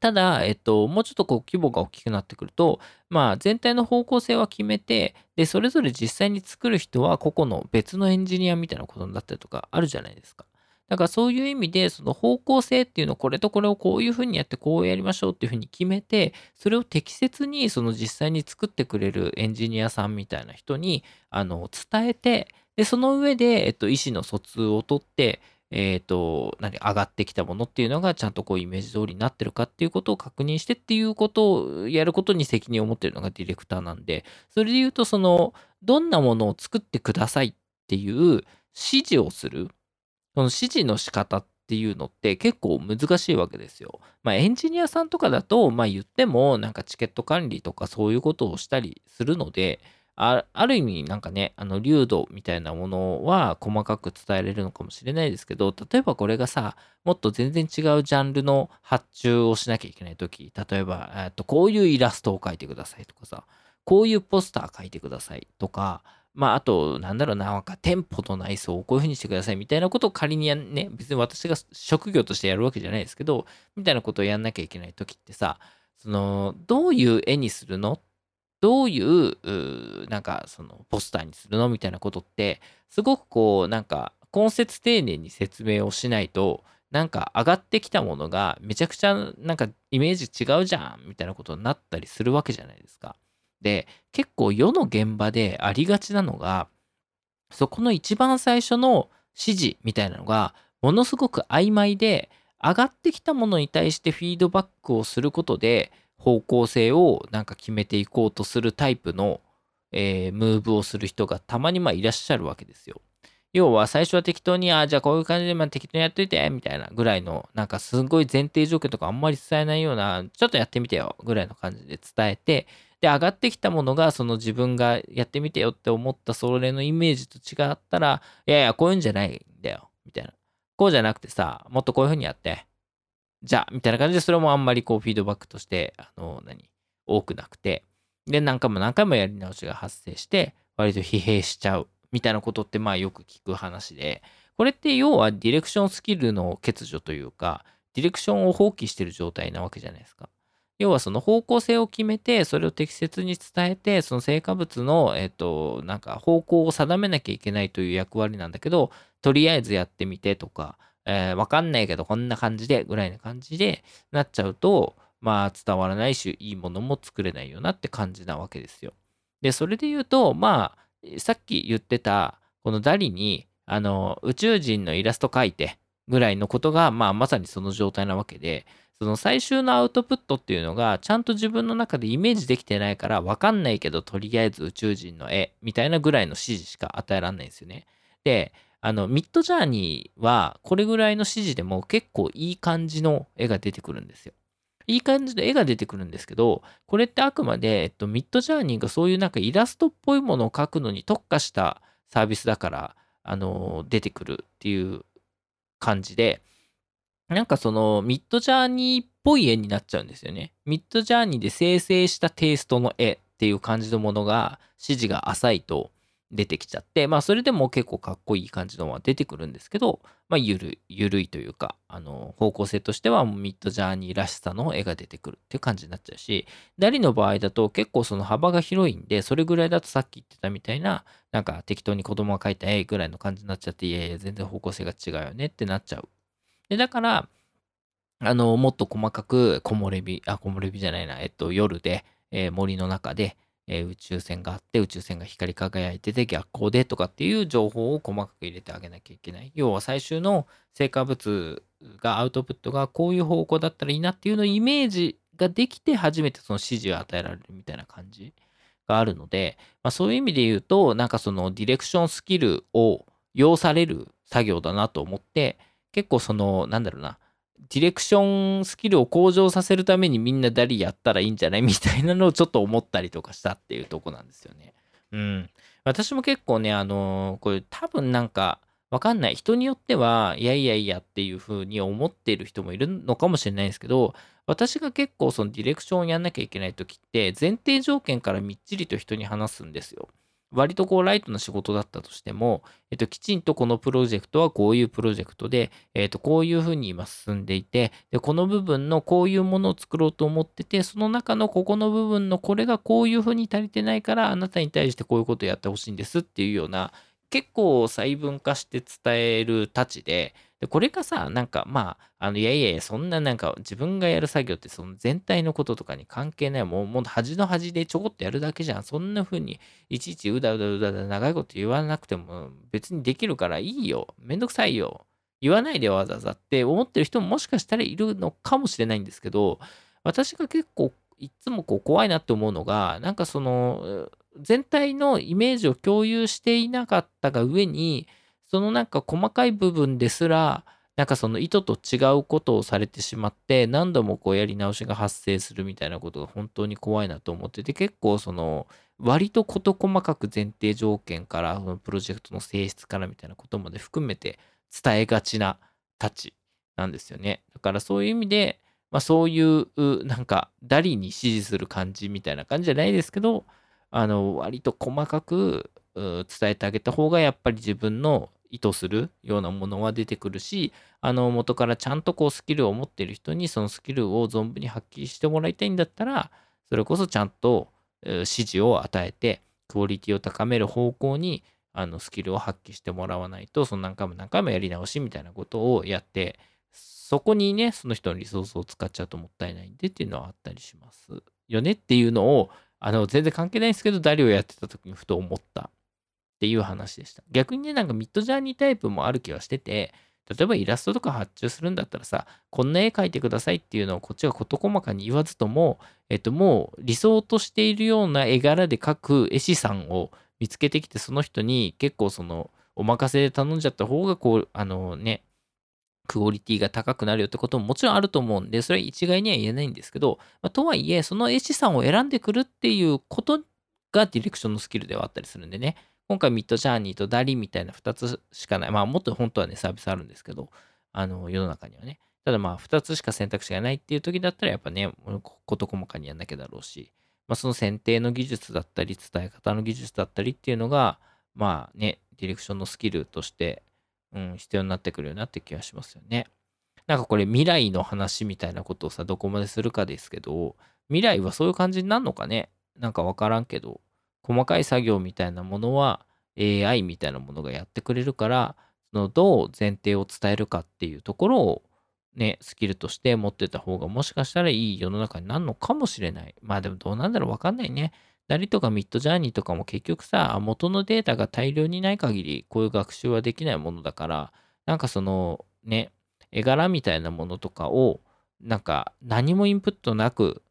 ただ、えっと、もうちょっとこう規模が大きくなってくると、まあ全体の方向性は決めて、で、それぞれ実際に作る人は個々の別のエンジニアみたいなことになったりとかあるじゃないですか。だからそういう意味で、その方向性っていうのをこれとこれをこういうふうにやってこうやりましょうっていうふうに決めて、それを適切にその実際に作ってくれるエンジニアさんみたいな人にあの伝えて、で、その上で、えっと、意思の疎通を取って、えっ、と、何、上がってきたものっていうのがちゃんとこうイメージ通りになってるかっていうことを確認してっていうことをやることに責任を持ってるのがディレクターなんで、それで言うと、その、どんなものを作ってくださいっていう指示をする。その指示の仕方っていうのって結構難しいわけですよ。まあエンジニアさんとかだと、まあ言ってもなんかチケット管理とかそういうことをしたりするので、ある意味なんかね、あの、流度みたいなものは細かく伝えれるのかもしれないですけど、例えばこれがさ、もっと全然違うジャンルの発注をしなきゃいけないとき、例えば、えっと、こういうイラストを描いてくださいとかさ、こういうポスター書いてくださいとか、まあ、あと、なんだろうな、なんか店舗の内装をこういう風にしてくださいみたいなことを仮にやんね、別に私が職業としてやるわけじゃないですけど、みたいなことをやんなきゃいけないときってさ、その、どういう絵にするの？どういう、うなんかそのポスターにするの？みたいなことって、すごくこう、なんか根節丁寧に説明をしないと、なんか上がってきたものがめちゃくちゃなんかイメージ違うじゃんみたいなことになったりするわけじゃないですか。で、結構世の現場でありがちなのが、そこの一番最初の指示みたいなのが、ものすごく曖昧で、上がってきたものに対してフィードバックをすることで、方向性をなんか決めていこうとするタイプの、えー、ムーブをする人がたまにまあいらっしゃるわけですよ。要は最初は適当に、ああ、じゃあこういう感じでまあ適当にやっといて、みたいなぐらいの、なんかすごい前提条件とかあんまり伝えないような、ちょっとやってみてよ、ぐらいの感じで伝えて、で、上がってきたものが、その自分がやってみてよって思ったそれのイメージと違ったら、いやいや、こういうんじゃないんだよ、みたいな。こうじゃなくてさ、もっとこういう風にやって、じゃあ、みたいな感じで、それもあんまりこう、フィードバックとして、あの、何、多くなくて、で、何回も何回もやり直しが発生して、割と疲弊しちゃう、みたいなことって、まあよく聞く話で、これって要はディレクションスキルの欠如というか、ディレクションを放棄してる状態なわけじゃないですか。要はその方向性を決めて、それを適切に伝えて、その成果物の、えっと、なんか方向を定めなきゃいけないという役割なんだけど、とりあえずやってみてとか、えー、わかんないけどこんな感じでぐらいな感じでなっちゃうと、まあ伝わらないし、いいものも作れないよなって感じなわけですよ。で、それで言うと、まあ、さっき言ってた、このダリに、あの、宇宙人のイラスト描いてぐらいのことが、まあ、まさにその状態なわけで、その最終のアウトプットっていうのが、ちゃんと自分の中でイメージできてないから、わかんないけど、とりあえず宇宙人の絵みたいなぐらいの指示しか与えられないんですよね。で、あの、ミッドジャーニーは、これぐらいの指示でも結構いい感じの絵が出てくるんですよ。いい感じの絵が出てくるんですけど、これってあくまで、えっと、ミッドジャーニーがそういうなんかイラストっぽいものを描くのに特化したサービスだから、あの、出てくるっていう感じで、なんかそのミッドジャーニーっぽい絵になっちゃうんですよね。ミッドジャーニーで生成したテイストの絵っていう感じのものが指示が浅いと、出てきちゃって、まあそれでも結構かっこいい感じのは出てくるんですけど、まあゆるゆるいというか、あの方向性としてはミッドジャーニーらしさの絵が出てくるっていう感じになっちゃうし、ダリの場合だと結構その幅が広いんで、それぐらいだとさっき言ってたみたいな、なんか適当に子供が描いた絵ぐらいの感じになっちゃって、いやいや全然方向性が違うよねってなっちゃう。で、だから、あの、もっと細かく木漏れ日、あ、木漏れ日じゃないな、えっと、夜で、えー、森の中で、えー、宇宙船があって宇宙船が光り輝いてて逆光でとかっていう情報を細かく入れてあげなきゃいけない。要は最終の成果物がアウトプットがこういう方向だったらいいなっていうのをイメージができて初めてその指示を与えられるみたいな感じがあるので、まあ、そういう意味で言うとなんかそのディレクションスキルを要される作業だなと思って結構そのなんだろうなディレクションスキルを向上させるためにみんなダリやったらいいんじゃないみたいなのをちょっと思ったりとかしたっていうとこなんですよね。うん。私も結構ね、あのー、これ多分なんか、わかんない。人によっては、いやいやいやっていう風に思っている人もいるのかもしれないですけど、私が結構そのディレクションをやんなきゃいけない時って、前提条件からみっちりと人に話すんですよ。割とこうライトな仕事だったとしても、えっと、きちんとこのプロジェクトはこういうプロジェクトで、えっと、こういうふうに今進んでいて、で、この部分のこういうものを作ろうと思ってて、その中のここの部分のこれがこういうふうに足りてないから、あなたに対してこういうことをやってほしいんですっていうような、結構細分化して伝えるたちで、で、これがさ、なんかまあ、あの、いやいやいや、そんななんか自分がやる作業ってその全体のこととかに関係ない。もう、もう端の端でちょこっとやるだけじゃん。そんな風にいちいちうだうだうだうだ長いこと言わなくても別にできるからいいよ。めんどくさいよ。言わないでわざわざって思ってる人ももしかしたらいるのかもしれないんですけど、私が結構いつもこう怖いなって思うのが、なんかその、全体のイメージを共有していなかったが上にそのなんか細かい部分ですらなんかその意図と違うことをされてしまって何度もこうやり直しが発生するみたいなことが本当に怖いなと思ってて結構その割と事細かく前提条件からそのプロジェクトの性質からみたいなことまで含めて伝えがちなたちなんですよね。だからそういう意味でまあ、そういうなんかダリに指示する感じみたいな感じじゃないですけどあの割と細かく伝えてあげた方がやっぱり自分の意図するようなものは出てくるしあの元からちゃんとこうスキルを持っている人にそのスキルを存分に発揮してもらいたいんだったらそれこそちゃんと指示を与えてクオリティを高める方向にあのスキルを発揮してもらわないとその何回も何回もやり直しみたいなことをやってそこにね、その人のリソースを使っちゃうともったいないんでっていうのはあったりしますよねっていうのを、あの、全然関係ないんですけど、ダリをやってた時にふと思った。っていう話でした。逆にね、なんかミッドジャーニータイプもある気がしてて、例えばイラストとか発注するんだったらさ、こんな絵描いてくださいっていうのをこっちが事細かに言わずとも、えっと、もう理想としているような絵柄で描く絵師さんを見つけてきて、その人に結構その、お任せで頼んじゃった方が、こう、あのね、クオリティが高くなるよってことももちろんあると思うんで、それは一概には言えないんですけど、まあ、とはいえ、その絵師さんを選んでくるっていうことがディレクションのスキルではあったりするんでね、今回ミッドジャーニーとダリみたいな2つしかない。まあもっと本当はね、サービスあるんですけど、あの、世の中にはね。ただまあ2つしか選択肢がないっていう時だったらやっぱね、事細かにやんなきゃだろうし、まあその選定の技術だったり、伝え方の技術だったりっていうのが、まあね、ディレクションのスキルとしてうん、必要になってくるようなって気がしますよね。なんかこれ未来の話みたいなことをさ、どこまでするかですけど、未来はそういう感じになるのかね？なんかわからんけど、細かい作業みたいなものは AI みたいなものがやってくれるから、そのどう前提を伝えるかっていうところをね、スキルとして持ってた方がもしかしたらいい世の中になるのかもしれない。まあでもどうなんだろうわかんないね。ダリとかミッドジャーニーとかも結局さ、元のデータが大量にない限り、こういう学習はできないものだから、なんかそのね、絵柄みたいなものとかを、なんか何もインプットなく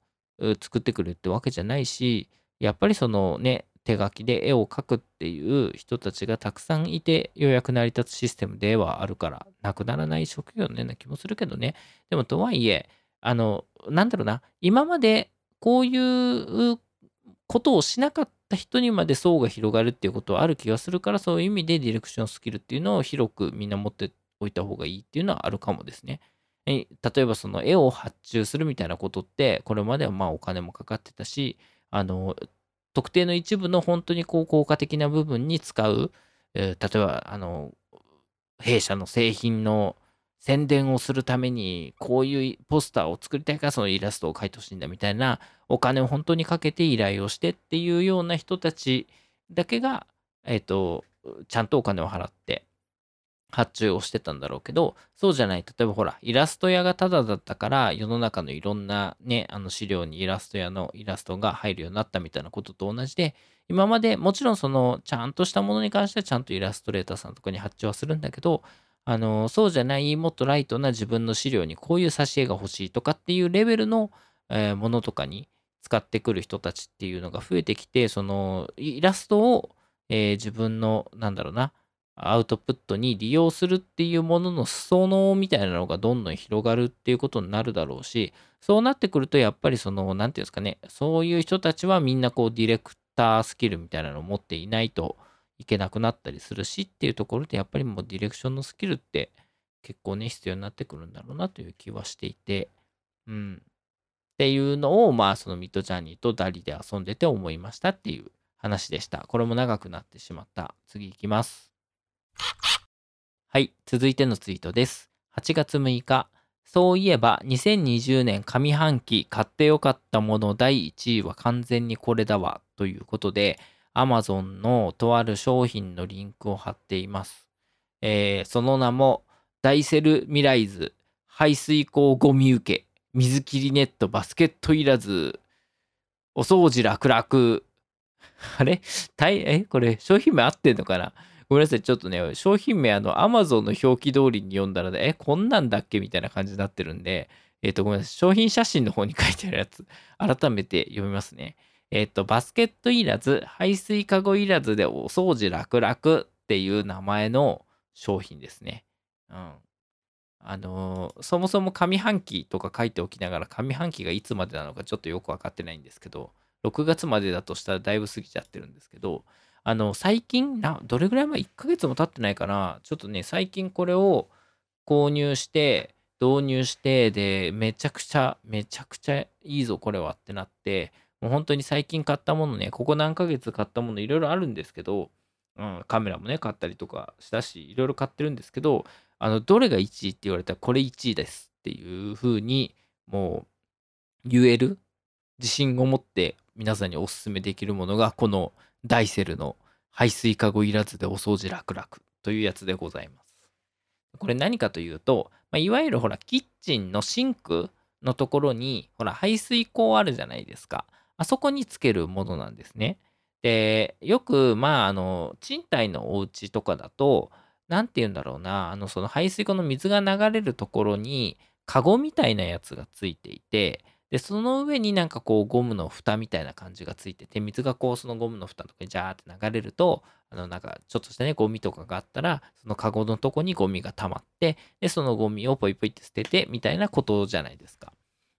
作ってくるってわけじゃないし、やっぱりそのね、手書きで絵を描くっていう人たちがたくさんいて、ようやく成り立つシステムではあるから、なくならない職業のような気もするけどね。でもとはいえ、あの、なんだろうな、今までこういうことをしなかった人にまで層が広がるっていうことはある気がするからそういう意味でディレクションスキルっていうのを広くみんな持っておいた方がいいっていうのはあるかもですね。例えばその絵を発注するみたいなことってこれまではまあお金もかかってたしあの特定の一部の本当にこう効果的な部分に使う、えー、例えばあの弊社の製品の宣伝をするためにこういうポスターを作りたいからそのイラストを描いてほしいんだみたいなお金を本当にかけて依頼をしてっていうような人たちだけが、え、ー、と、ちゃんとお金を払って発注をしてたんだろうけど、そうじゃない。例えばほら、イラスト屋がタダだったから世の中のいろんなね、あの資料にイラスト屋のイラストが入るようになったみたいなことと同じで、今までもちろんそのちゃんとしたものに関してはちゃんとイラストレーターさんとかに発注はするんだけど、あの、そうじゃない、もっとライトな自分の資料にこういう挿絵が欲しいとかっていうレベルの、えー、ものとかに使ってくる人たちっていうのが増えてきて、そのイラストを、えー、自分の、なんだろうな、アウトプットに利用するっていうものの裾野みたいなのがどんどん広がるっていうことになるだろうし、そうなってくると、やっぱりその、なんていうんですかね、そういう人たちはみんなこう、ディレクタースキルみたいなのを持っていないと、いけなくなったりするしっていうところでやっぱりもうディレクションのスキルって結構ね必要になってくるんだろうなという気はしていてうん。っていうのをまあそのミッドジャーニーとダリで遊んでて思いましたっていう話でした。これも長くなってしまった。次いきます。はい続いてのツイートです。8月6日。そういえば2020年上半期買ってよかったもの第1位は完全にこれだわ。ということで Amazon のとある商品のリンクを貼っています。えー、その名も、ダイセルミライズ。排水口ゴミ受け。水切りネットバスケットいらず。お掃除楽々。あれ？え？これ商品名合ってんのかな？ごめんなさい。ちょっとね、商品名あの Amazon の表記通りに読んだら、え、こんなんだっけみたいな感じになってるんで、えっ、ー、と、ごめんなさい。商品写真の方に書いてあるやつ、<laughs> 改めて読みますね。えっと、バスケットいらず、排水かごいらずでお掃除楽々っていう名前の商品ですね。うん。あのー、そもそも上半期とか書いておきながら上半期がいつまでなのかちょっとよく分かってないんですけど、6月までだとしたらだいぶ過ぎちゃってるんですけど、あの、最近な、どれぐらい前 ?1 ヶ月も経ってないかな。ちょっとね、最近これを購入して、導入して、で、めちゃくちゃ、めちゃくちゃいいぞ、これはってなって、もう本当に最近買ったものね、ここ何ヶ月買ったものいろいろあるんですけど、うん、カメラもね、買ったりとかしたし、いろいろ買ってるんですけど、あの、どれが1位って言われたら、これ1位ですっていう風に、もう、言える自信を持って皆さんにお勧めできるものが、このダイセルの排水かごいらずでお掃除楽々というやつでございます。これ何かというと、まあ、いわゆるほら、キッチンのシンクのところに、ほら、排水口あるじゃないですか。あそこにつけるものなんですね。で、よく、まあ、あの、賃貸のお家とかだと、何て言うんだろうな、あの、その排水溝の水が流れるところに、カゴみたいなやつがついていて、で、その上になんかこうゴムの蓋みたいな感じがついてて、水がこうそのゴムの蓋とかにジャーって流れると、あのなんかちょっとしたね、ゴミとかがあったら、そのカゴのとこにゴミが溜まって、で、そのゴミをポイポイって捨てて、みたいなことじゃないですか。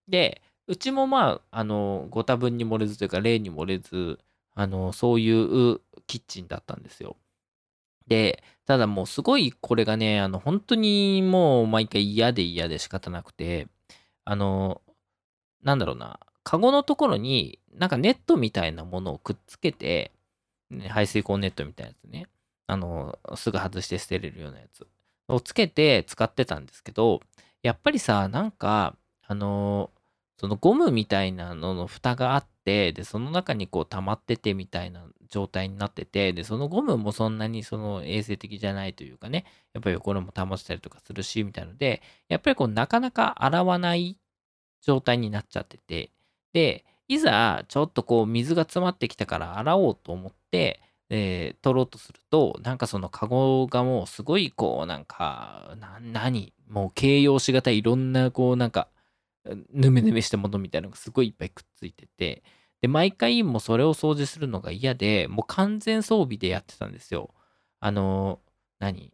で、うちもまあ、あの、ご多分に漏れずというか、例に漏れず、あの、そういうキッチンだったんですよ。で、ただもうすごいこれがね、あの、本当にもう毎回嫌で嫌で仕方なくて、あの、なんだろうな、カゴのところに、なんかネットみたいなものをくっつけて、排水口ネットみたいなやつね、あの、すぐ外して捨てれるようなやつ。をつけて使ってたんですけど、やっぱりさ、なんか、あの、そのゴムみたいなのの蓋があって、で、その中にこう溜まっててみたいな状態になってて、で、そのゴムもそんなにその衛生的じゃないというかね、やっぱり汚れも保ったりとかするし、みたいので、やっぱりこうなかなか洗わない状態になっちゃってて、で、いざちょっとこう水が詰まってきたから洗おうと思って、えー、取ろうとすると、なんかそのカゴがもうすごいこうなんか、な、何もう形容しがたいいろんなこうなんか、ぬめぬめしたものみたいなのがすごいいっぱいくっついてて、で、毎回もうそれを掃除するのが嫌で、もう完全装備でやってたんですよ。あの、何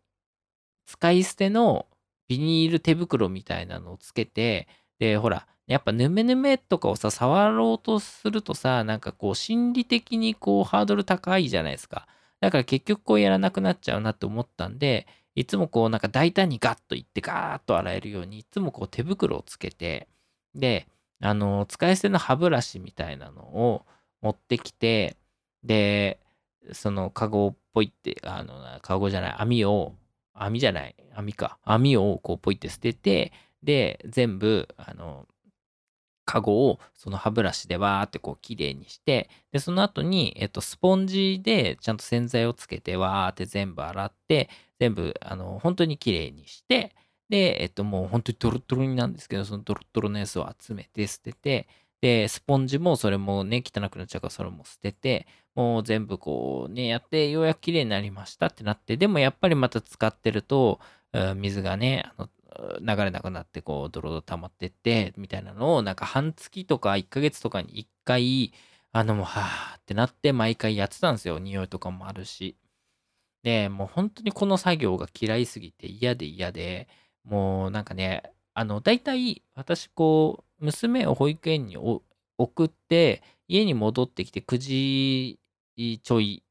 使い捨てのビニール手袋みたいなのをつけて、で、ほら、やっぱヌメヌメとかをさ、触ろうとするとさ、なんかこう心理的にこうハードル高いじゃないですか。だから結局こうやらなくなっちゃうなって思ったんで、いつもこうなんか大胆にガッといってガーッと洗えるように、いつもこう手袋をつけて、で、あの、使い捨ての歯ブラシみたいなのを持ってきて、で、そのカゴをポイって、あの、カゴじゃない、網を、網じゃない、網か、網をこうポイって捨てて、で、全部、あの、カゴをその歯ブラシでわーってこうきれいにして、で、その後に、えっと、スポンジでちゃんと洗剤をつけてわーって全部洗って、全部、あの、本当にきれいにして、で、えっと、もう本当にドロドロになんですけど、そのドロドロのやつを集めて捨てて、で、スポンジもそれもね、汚くなっちゃうからそれも捨てて、もう全部こうね、やって、ようやく綺麗になりましたってなって、でもやっぱりまた使ってると、水がね、あの流れなくなってこうドロドロ溜まってってみたいなのをなんか半月とか1ヶ月とかに1回あのもうはーってなって毎回やってたんですよ。匂いとかもあるし。でもう本当にこの作業が嫌いすぎて嫌で嫌でもうなんかねあの大体私こう娘を保育園に送って家に戻ってきて9時ちょい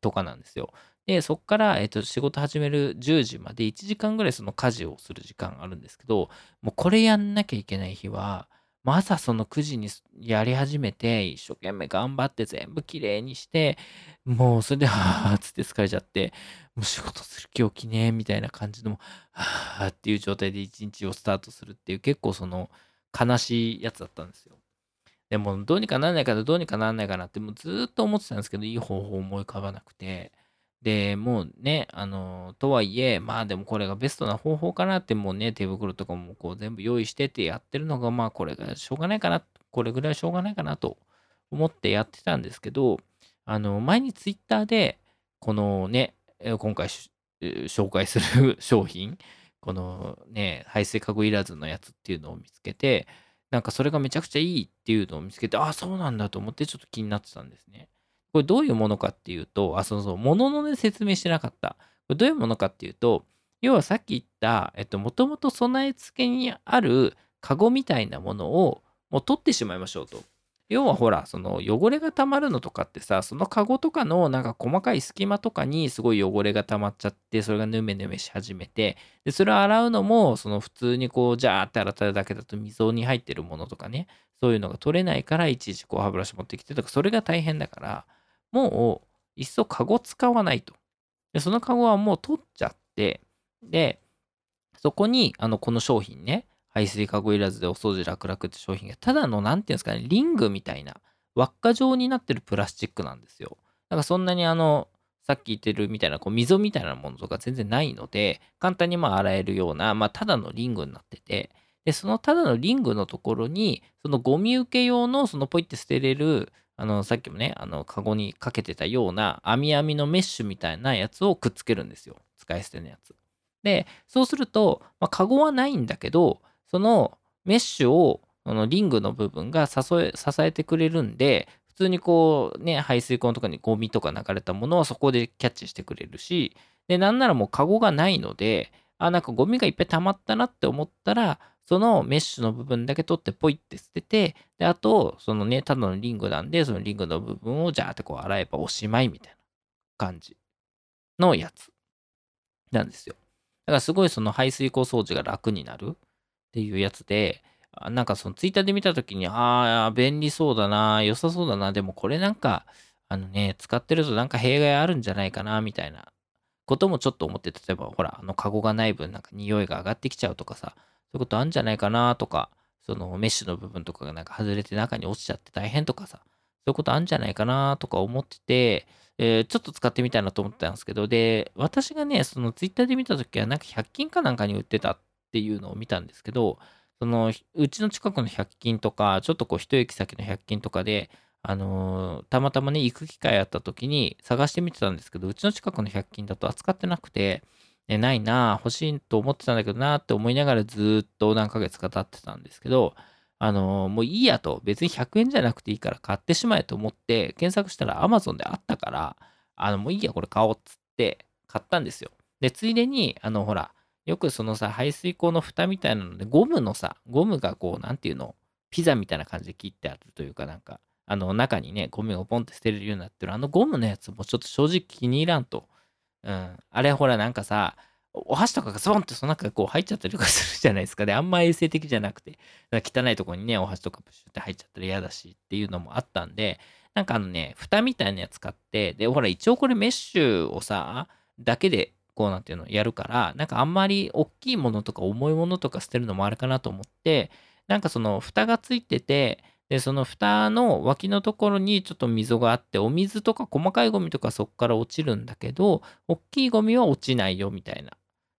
とかなんですよ。で、そこから、えっと、仕事始める10時まで1時間ぐらいその家事をする時間あるんですけど、もうこれやんなきゃいけない日は、もう朝その9時にやり始めて、一生懸命頑張って全部きれいにして、もうそれで、はぁーつって疲れちゃって、もう仕事する気起きねえみたいな感じの、はぁーっていう状態で一日をスタートするっていう結構その悲しいやつだったんですよ。でもどうにかならないかな、どうにかならないかなってもうずっと思ってたんですけど、いい方法思い浮かばなくて、で、もうね、あの、とはいえ、まあでもこれがベストな方法かなって、もうね、手袋とかもこう全部用意しててやってるのが、まあこれがしょうがないかな、これぐらいしょうがないかなと思ってやってたんですけど、あの、前にツイッターで、このね、今回紹介する <laughs> 商品、このね、排水かごいらずのやつっていうのを見つけて、なんかそれがめちゃくちゃいいっていうのを見つけて、ああ、そうなんだと思ってちょっと気になってたんですね。これどういうものかっていうと、あ、そうそう、もののね、説明してなかった。これどういうものかっていうと、要はさっき言った、えっと、もともと備え付けにあるカゴみたいなものをもう取ってしまいましょうと。要はほら、その汚れが溜まるのとかってさ、そのカゴとかのなんか細かい隙間とかにすごい汚れが溜まっちゃって、それがヌメヌメし始めて、で、それを洗うのも、その普通にこう、ジャーって洗っただけだと溝に入ってるものとかね、そういうのが取れないから、いちいちこう歯ブラシ持ってきてとか、それが大変だから、もう、いっそカゴ使わないと。で、そのカゴはもう取っちゃって、で、そこに、あの、この商品ね、排水かごいらずでお掃除楽々って商品が、ただの、なんていうんですかね、リングみたいな、輪っか状になってるプラスチックなんですよ。だからそんなにあの、さっき言ってるみたいな、こう、溝みたいなものとか全然ないので、簡単にまあ洗えるような、まあ、ただのリングになってて、で、そのただのリングのところに、そのゴミ受け用の、そのポイって捨てれる、あの、さっきもね、あの、カゴにかけてたような、網網のメッシュみたいなやつをくっつけるんですよ。使い捨てのやつ。で、そうすると、まあ、カゴはないんだけど、そのメッシュをあのリングの部分が支え支えてくれるんで、普通にこうね、排水溝とかにゴミとか流れたものはそこでキャッチしてくれるし、で、なんならもうカゴがないので、あ、なんかゴミがいっぱい溜まったなって思ったら、そのメッシュの部分だけ取ってポイって捨てて、で、あと、そのね、ただのリングなんで、そのリングの部分をジャーってこう洗えばおしまいみたいな感じのやつなんですよ。だからすごいその排水溝掃除が楽になる。っていうやつで、なんかそのツイッターで見たときに、ああ、便利そうだな、良さそうだな、でもこれなんか、あのね、使ってるとなんか弊害あるんじゃないかな、みたいなこともちょっと思って、例えばほら、あのカゴがない分なんか匂いが上がってきちゃうとかさ、そういうことあるんじゃないかなとか、そのメッシュの部分とかがなんか外れて中に落ちちゃって大変とかさ、そういうことあるんじゃないかなとか思ってて、えー、ちょっと使ってみたいなと思ったんですけど、で、私がね、そのツイッターで見たときはなんか100均かなんかに売ってたっていうのを見たんですけど、そのうちの近くの100均とか、ちょっとこう一駅先の100均とかで、あのー、たまたまね、行く機会あった時に探してみてたんですけど、うちの近くの100均だと扱ってなくて、ね、ないな欲しいと思ってたんだけどなって思いながらずっと何ヶ月か経ってたんですけど、あのー、もういいやと、別に100円じゃなくていいから買ってしまえと思って、検索したら Amazon であったから、あの、もういいや、これ買おうっつって買ったんですよ。で、ついでに、あの、ほら、よくそのさ、排水口の蓋みたいなので、ゴムのさ、ゴムがこう、なんていうの、ピザみたいな感じで切ってあるというかなんか、あの中にね、ゴミをポンって捨てれるようになってる、あのゴムのやつもちょっと正直気に入らんと。うん。あれほらなんかさ、お箸とかがスポンってその中にこう入っちゃったりとかするじゃないですか。で、あんま衛生的じゃなくて、汚いとこにね、お箸とかプシュって入っちゃったら嫌だしっていうのもあったんで、なんかあのね、蓋みたいなやつ買って、で、ほら一応これメッシュをさ、だけでこうなんていうのやるから、なんかあんまり大きいものとか重いものとか捨てるのもあれかなと思って、なんかその蓋がついてて、で、その蓋の脇のところにちょっと溝があって、お水とか細かいゴミとかそこから落ちるんだけど、大きいゴミは落ちないよみたいな。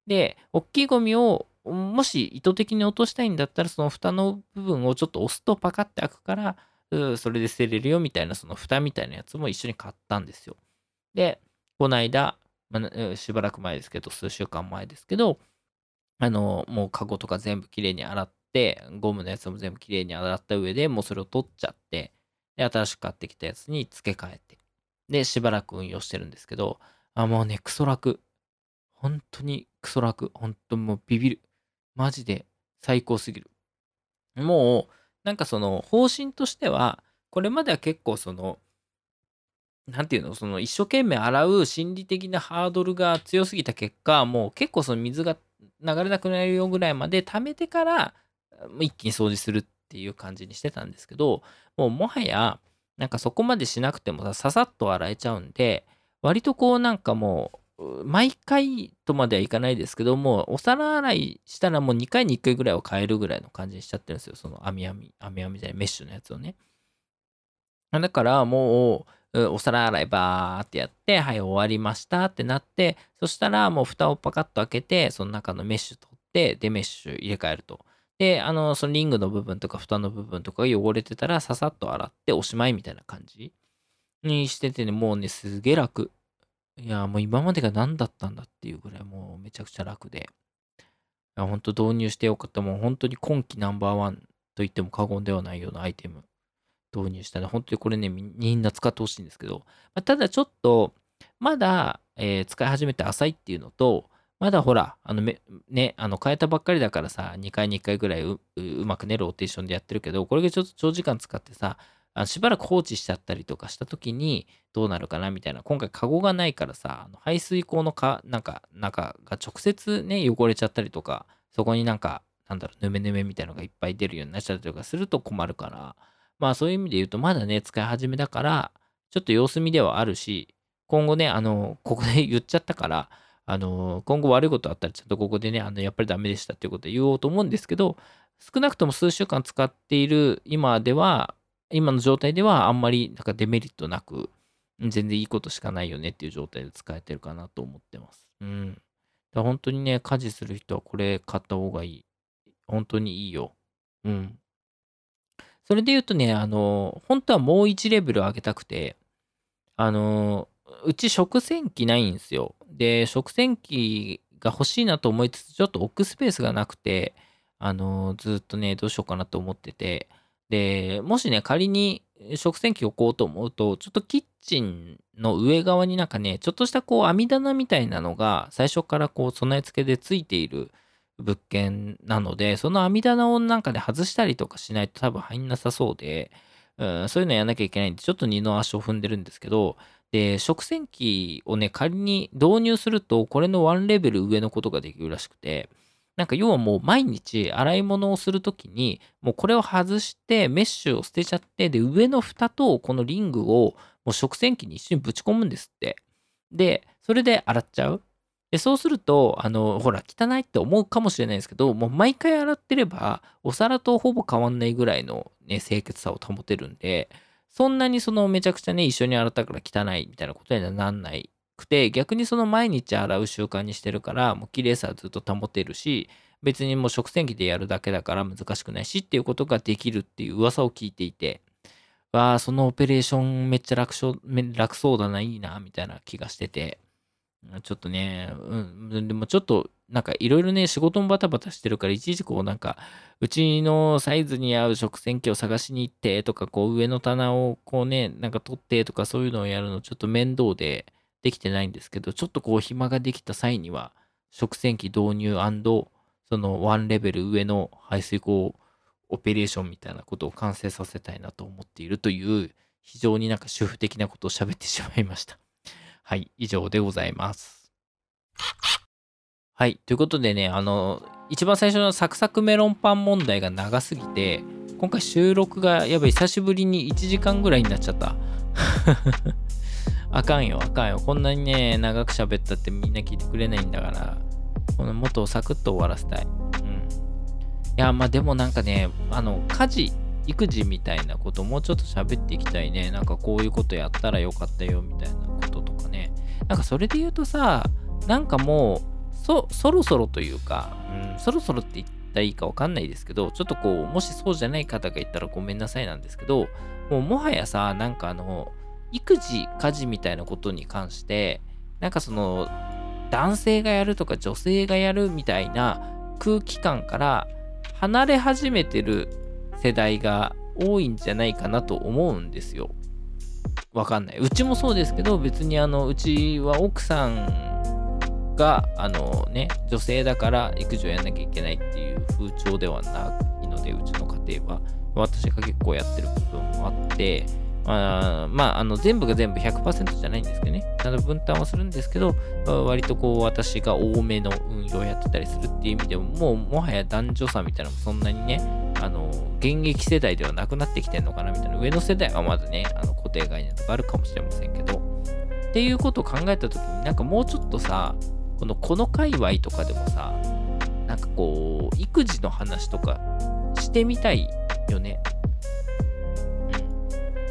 で、大きいゴミをもし意図的に落としたいんだったら、その蓋の部分をちょっと押すとパカって開くから、それで捨てれるよみたいな、その蓋みたいなやつも一緒に買ったんですよ。で、この間、まあ、しばらく前ですけど、数週間前ですけど、あの、もうカゴとか全部きれいに洗っ、ゴムのやつも全部きれいに洗った上でもうそれを取っちゃって、で、新しく買ってきたやつに付け替えて、で、しばらく運用してるんですけど、あ、もうね、クソ楽。本当にクソ楽。本当もうビビる。マジで最高すぎる。もう、なんかその方針としては、これまでは結構その、なんていうの、その一生懸命洗う心理的なハードルが強すぎた結果、もう結構その水が流れなくなるよぐらいまで溜めてから、一気に掃除するっていう感じにしてたんですけど、もうもはや、なんかそこまでしなくてもさ、ささっと洗えちゃうんで、割とこうなんかもう、毎回とまではいかないですけども、お皿洗いしたらもう2回に1回ぐらいは変えるぐらいの感じにしちゃってるんですよ。その網網、網網じゃない、メッシュのやつをね。だからもう、お皿洗いバーってやって、はい、終わりましたってなって、そしたらもう蓋をパカッと開けて、その中のメッシュ取って、で、メッシュ入れ替えると。で、あの、そのリングの部分とか蓋の部分とかが汚れてたら、ささっと洗っておしまいみたいな感じにしててね、もうね、すげえ楽。いや、もう今までが何だったんだっていうぐらい、もうめちゃくちゃ楽で。いや、ほんと導入してよかった。もう本当に今季ナンバーワンと言っても過言ではないようなアイテム導入したので、本当にこれね、みんな使ってほしいんですけど、ただちょっと、まだ、えー、使い始めて浅いっていうのと、まだほら、あのめ、ね、あの、変えたばっかりだからさ、2回に1回ぐらいうまくね、ローテーションでやってるけど、これがちょっと長時間使ってさ、あしばらく放置しちゃったりとかした時にどうなるかなみたいな。今回カゴがないからさ、あの排水口のか、なんか、中が直接ね、汚れちゃったりとか、そこになんか、なんだろう、ぬめぬめみたいなのがいっぱい出るようになっちゃったりとかすると困るから、まあそういう意味で言うと、まだね、使い始めだから、ちょっと様子見ではあるし、今後ね、あの、ここで言っちゃったから、あの、今後悪いことあったらちゃんとここでね、あの、やっぱりダメでしたっていうことを言おうと思うんですけど、少なくとも数週間使っている今では、今の状態ではあんまりなんかデメリットなく、全然いいことしかないよねっていう状態で使えてるかなと思ってます。うん。だ本当にね、家事する人はこれ買った方がいい。本当にいいよ。うん。それで言うとね、あの、本当はもう1レベル上げたくて、あの、うち食洗機ないんですよ。で、食洗機が欲しいなと思いつつ、ちょっと置くスペースがなくて、あの、ずっとね、どうしようかなと思ってて、で、もしね、仮に食洗機置こうと思うと、ちょっとキッチンの上側になんかね、ちょっとしたこう網棚みたいなのが最初からこう備え付けでついている物件なので、その網棚をなんかで、ね、外したりとかしないと多分入んなさそうで、うん、そういうのやんなきゃいけないんで、ちょっと二の足を踏んでるんですけど、で、食洗機をね、仮に導入すると、これのワンレベル上のことができるらしくて、なんか要はもう毎日洗い物をするときに、もうこれを外してメッシュを捨てちゃって、で、上の蓋とこのリングをもう食洗機に一緒にぶち込むんですって。で、それで洗っちゃう。で、そうすると、あの、ほら、汚いって思うかもしれないですけど、もう毎回洗ってれば、お皿とほぼ変わんないぐらいのね、清潔さを保てるんで、そんなにそのめちゃくちゃね、一緒に洗ったから汚いみたいなことにはなんないくて、逆にその毎日洗う習慣にしてるから、もう綺麗さはずっと保てるし、別にもう食洗機でやるだけだから難しくないしっていうことができるっていう噂を聞いていて、わあ、そのオペレーションめっちゃ楽楽そうだな、いいな、みたいな気がしてて、ちょっとね、うん、でもちょっと、なんかいろいろね、仕事もバタバタしてるから、いちいちこうなんか、うちのサイズに合う食洗機を探しに行ってとか、こう上の棚をこうね、なんか取ってとかそういうのをやるのちょっと面倒でできてないんですけど、ちょっとこう暇ができた際には、食洗機導入そのワンレベル上の排水口オペレーションみたいなことを完成させたいなと思っているという、非常になんか主婦的なことを喋ってしまいました。はい、以上でございます。はい、ということでね、あの、一番最初のサクサクメロンパン問題が長すぎて、今回収録がやばい久しぶりに1時間ぐらいになっちゃった。<laughs> あかんよ、あかんよ。こんなにね、長く喋ったってみんな聞いてくれないんだから、このもっとサクッと終わらせたい。うん。いや、まあでもなんかね、あの、家事、育児みたいなこともうちょっと喋っていきたいね。なんかこういうことやったらよかったよみたいなことかね。なんかそれで言うとさ、なんかもう、そ、ろそろというか、うん、そろそろって言ったらいいかわかんないですけど、ちょっとこう、もしそうじゃない方がいたらごめんなさいなんですけど、もうもはやさ、なんかあの、育児、家事みたいなことに関して、なんかその、男性がやるとか女性がやるみたいな空気感から離れ始めてる世代が多いんじゃないかなと思うんですよ。わかんない。うちもそうですけど、別にあの、うちは奥さんが、あのね、女性だから育児をやんなきゃいけないっていう風潮ではないので、うちの家庭は。私が結構やってる部分もあって、あまあ、あの全部が全部100%じゃないんですけどね。分担はするんですけど、割とこう私が多めの運用をやってたりするっていう意味でも、もうもはや男女差みたいなのもそんなにね、あの、現役世代ではなくなってきてんのかなみたいな。上の世代はまだね、あの固定概念とかあるかもしれませんけど。っていうことを考えたときに、なんかもうちょっとさ、この、この界隈とかでもさ、なんかこう、育児の話とかしてみたいよね。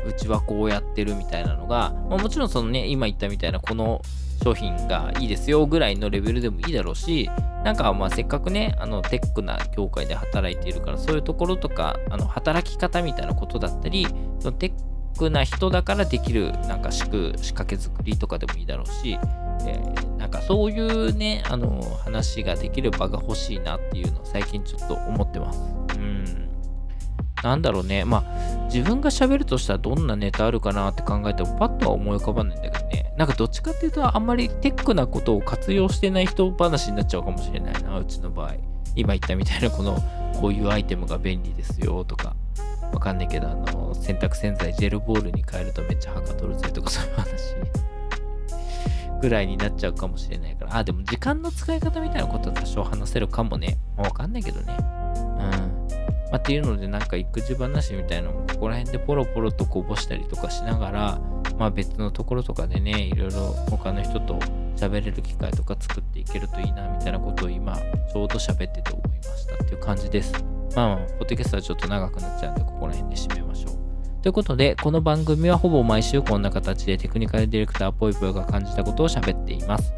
うちはこうやってるみたいなのが、まあ、もちろんそのね、今言ったみたいなこの商品がいいですよぐらいのレベルでもいいだろうし、なんかまあせっかくね、あのテックな業界で働いているから、そういうところとか、あの働き方みたいなことだったり、そのテックな人だからできるなんか仕掛け作りとかでもいいだろうし、えー、なんかそういうね、あの話ができる場が欲しいなっていうのを最近ちょっと思ってます。うん。なんだろうね。まあ、自分が喋るとしたらどんなネタあるかなって考えても、パッとは思い浮かばないんだけどね。なんかどっちかっていうと、あんまりテックなことを活用してない人話になっちゃうかもしれないな、うちの場合。今言ったみたいな、この、こういうアイテムが便利ですよとか。わかんないけど、あの、洗濯洗剤ジェルボールに変えるとめっちゃはかどるぜとかそういう話ぐらいになっちゃうかもしれないから。あ、でも時間の使い方みたいなことは多少話せるかもね。わかんないけどね。うん。まあ、っていうので、なんか育児話みたいなのもここら辺でポロポロとこぼしたりとかしながら、まあ別のところとかでね、いろいろ他の人と喋れる機会とか作っていけるといいな、みたいなことを今、ちょうど喋ってて思いましたっていう感じです。まあ、ポッドキャストはちょっと長くなっちゃうんで、ここら辺で締めましょう。ということで、この番組はほぼ毎週こんな形でテクニカルディレクターぽいぽいが感じたことを喋っています。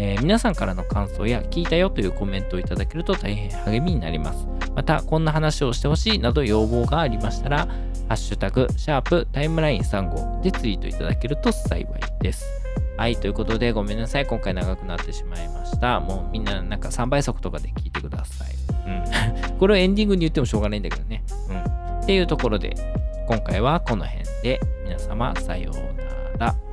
えー、皆さんからの感想や聞いたよというコメントをいただけると大変励みになります。また、こんな話をしてほしいなど要望がありましたら、ハッシュタグ、シャープタイムライン35でツイートいただけると幸いです。はい、ということでごめんなさい。今回長くなってしまいました。もうみんななんか3倍速とかで聞いてください。うん。<laughs> これをエンディングに言ってもしょうがないんだけどね。うん。っていうところで、今回はこの辺で皆様さようなら。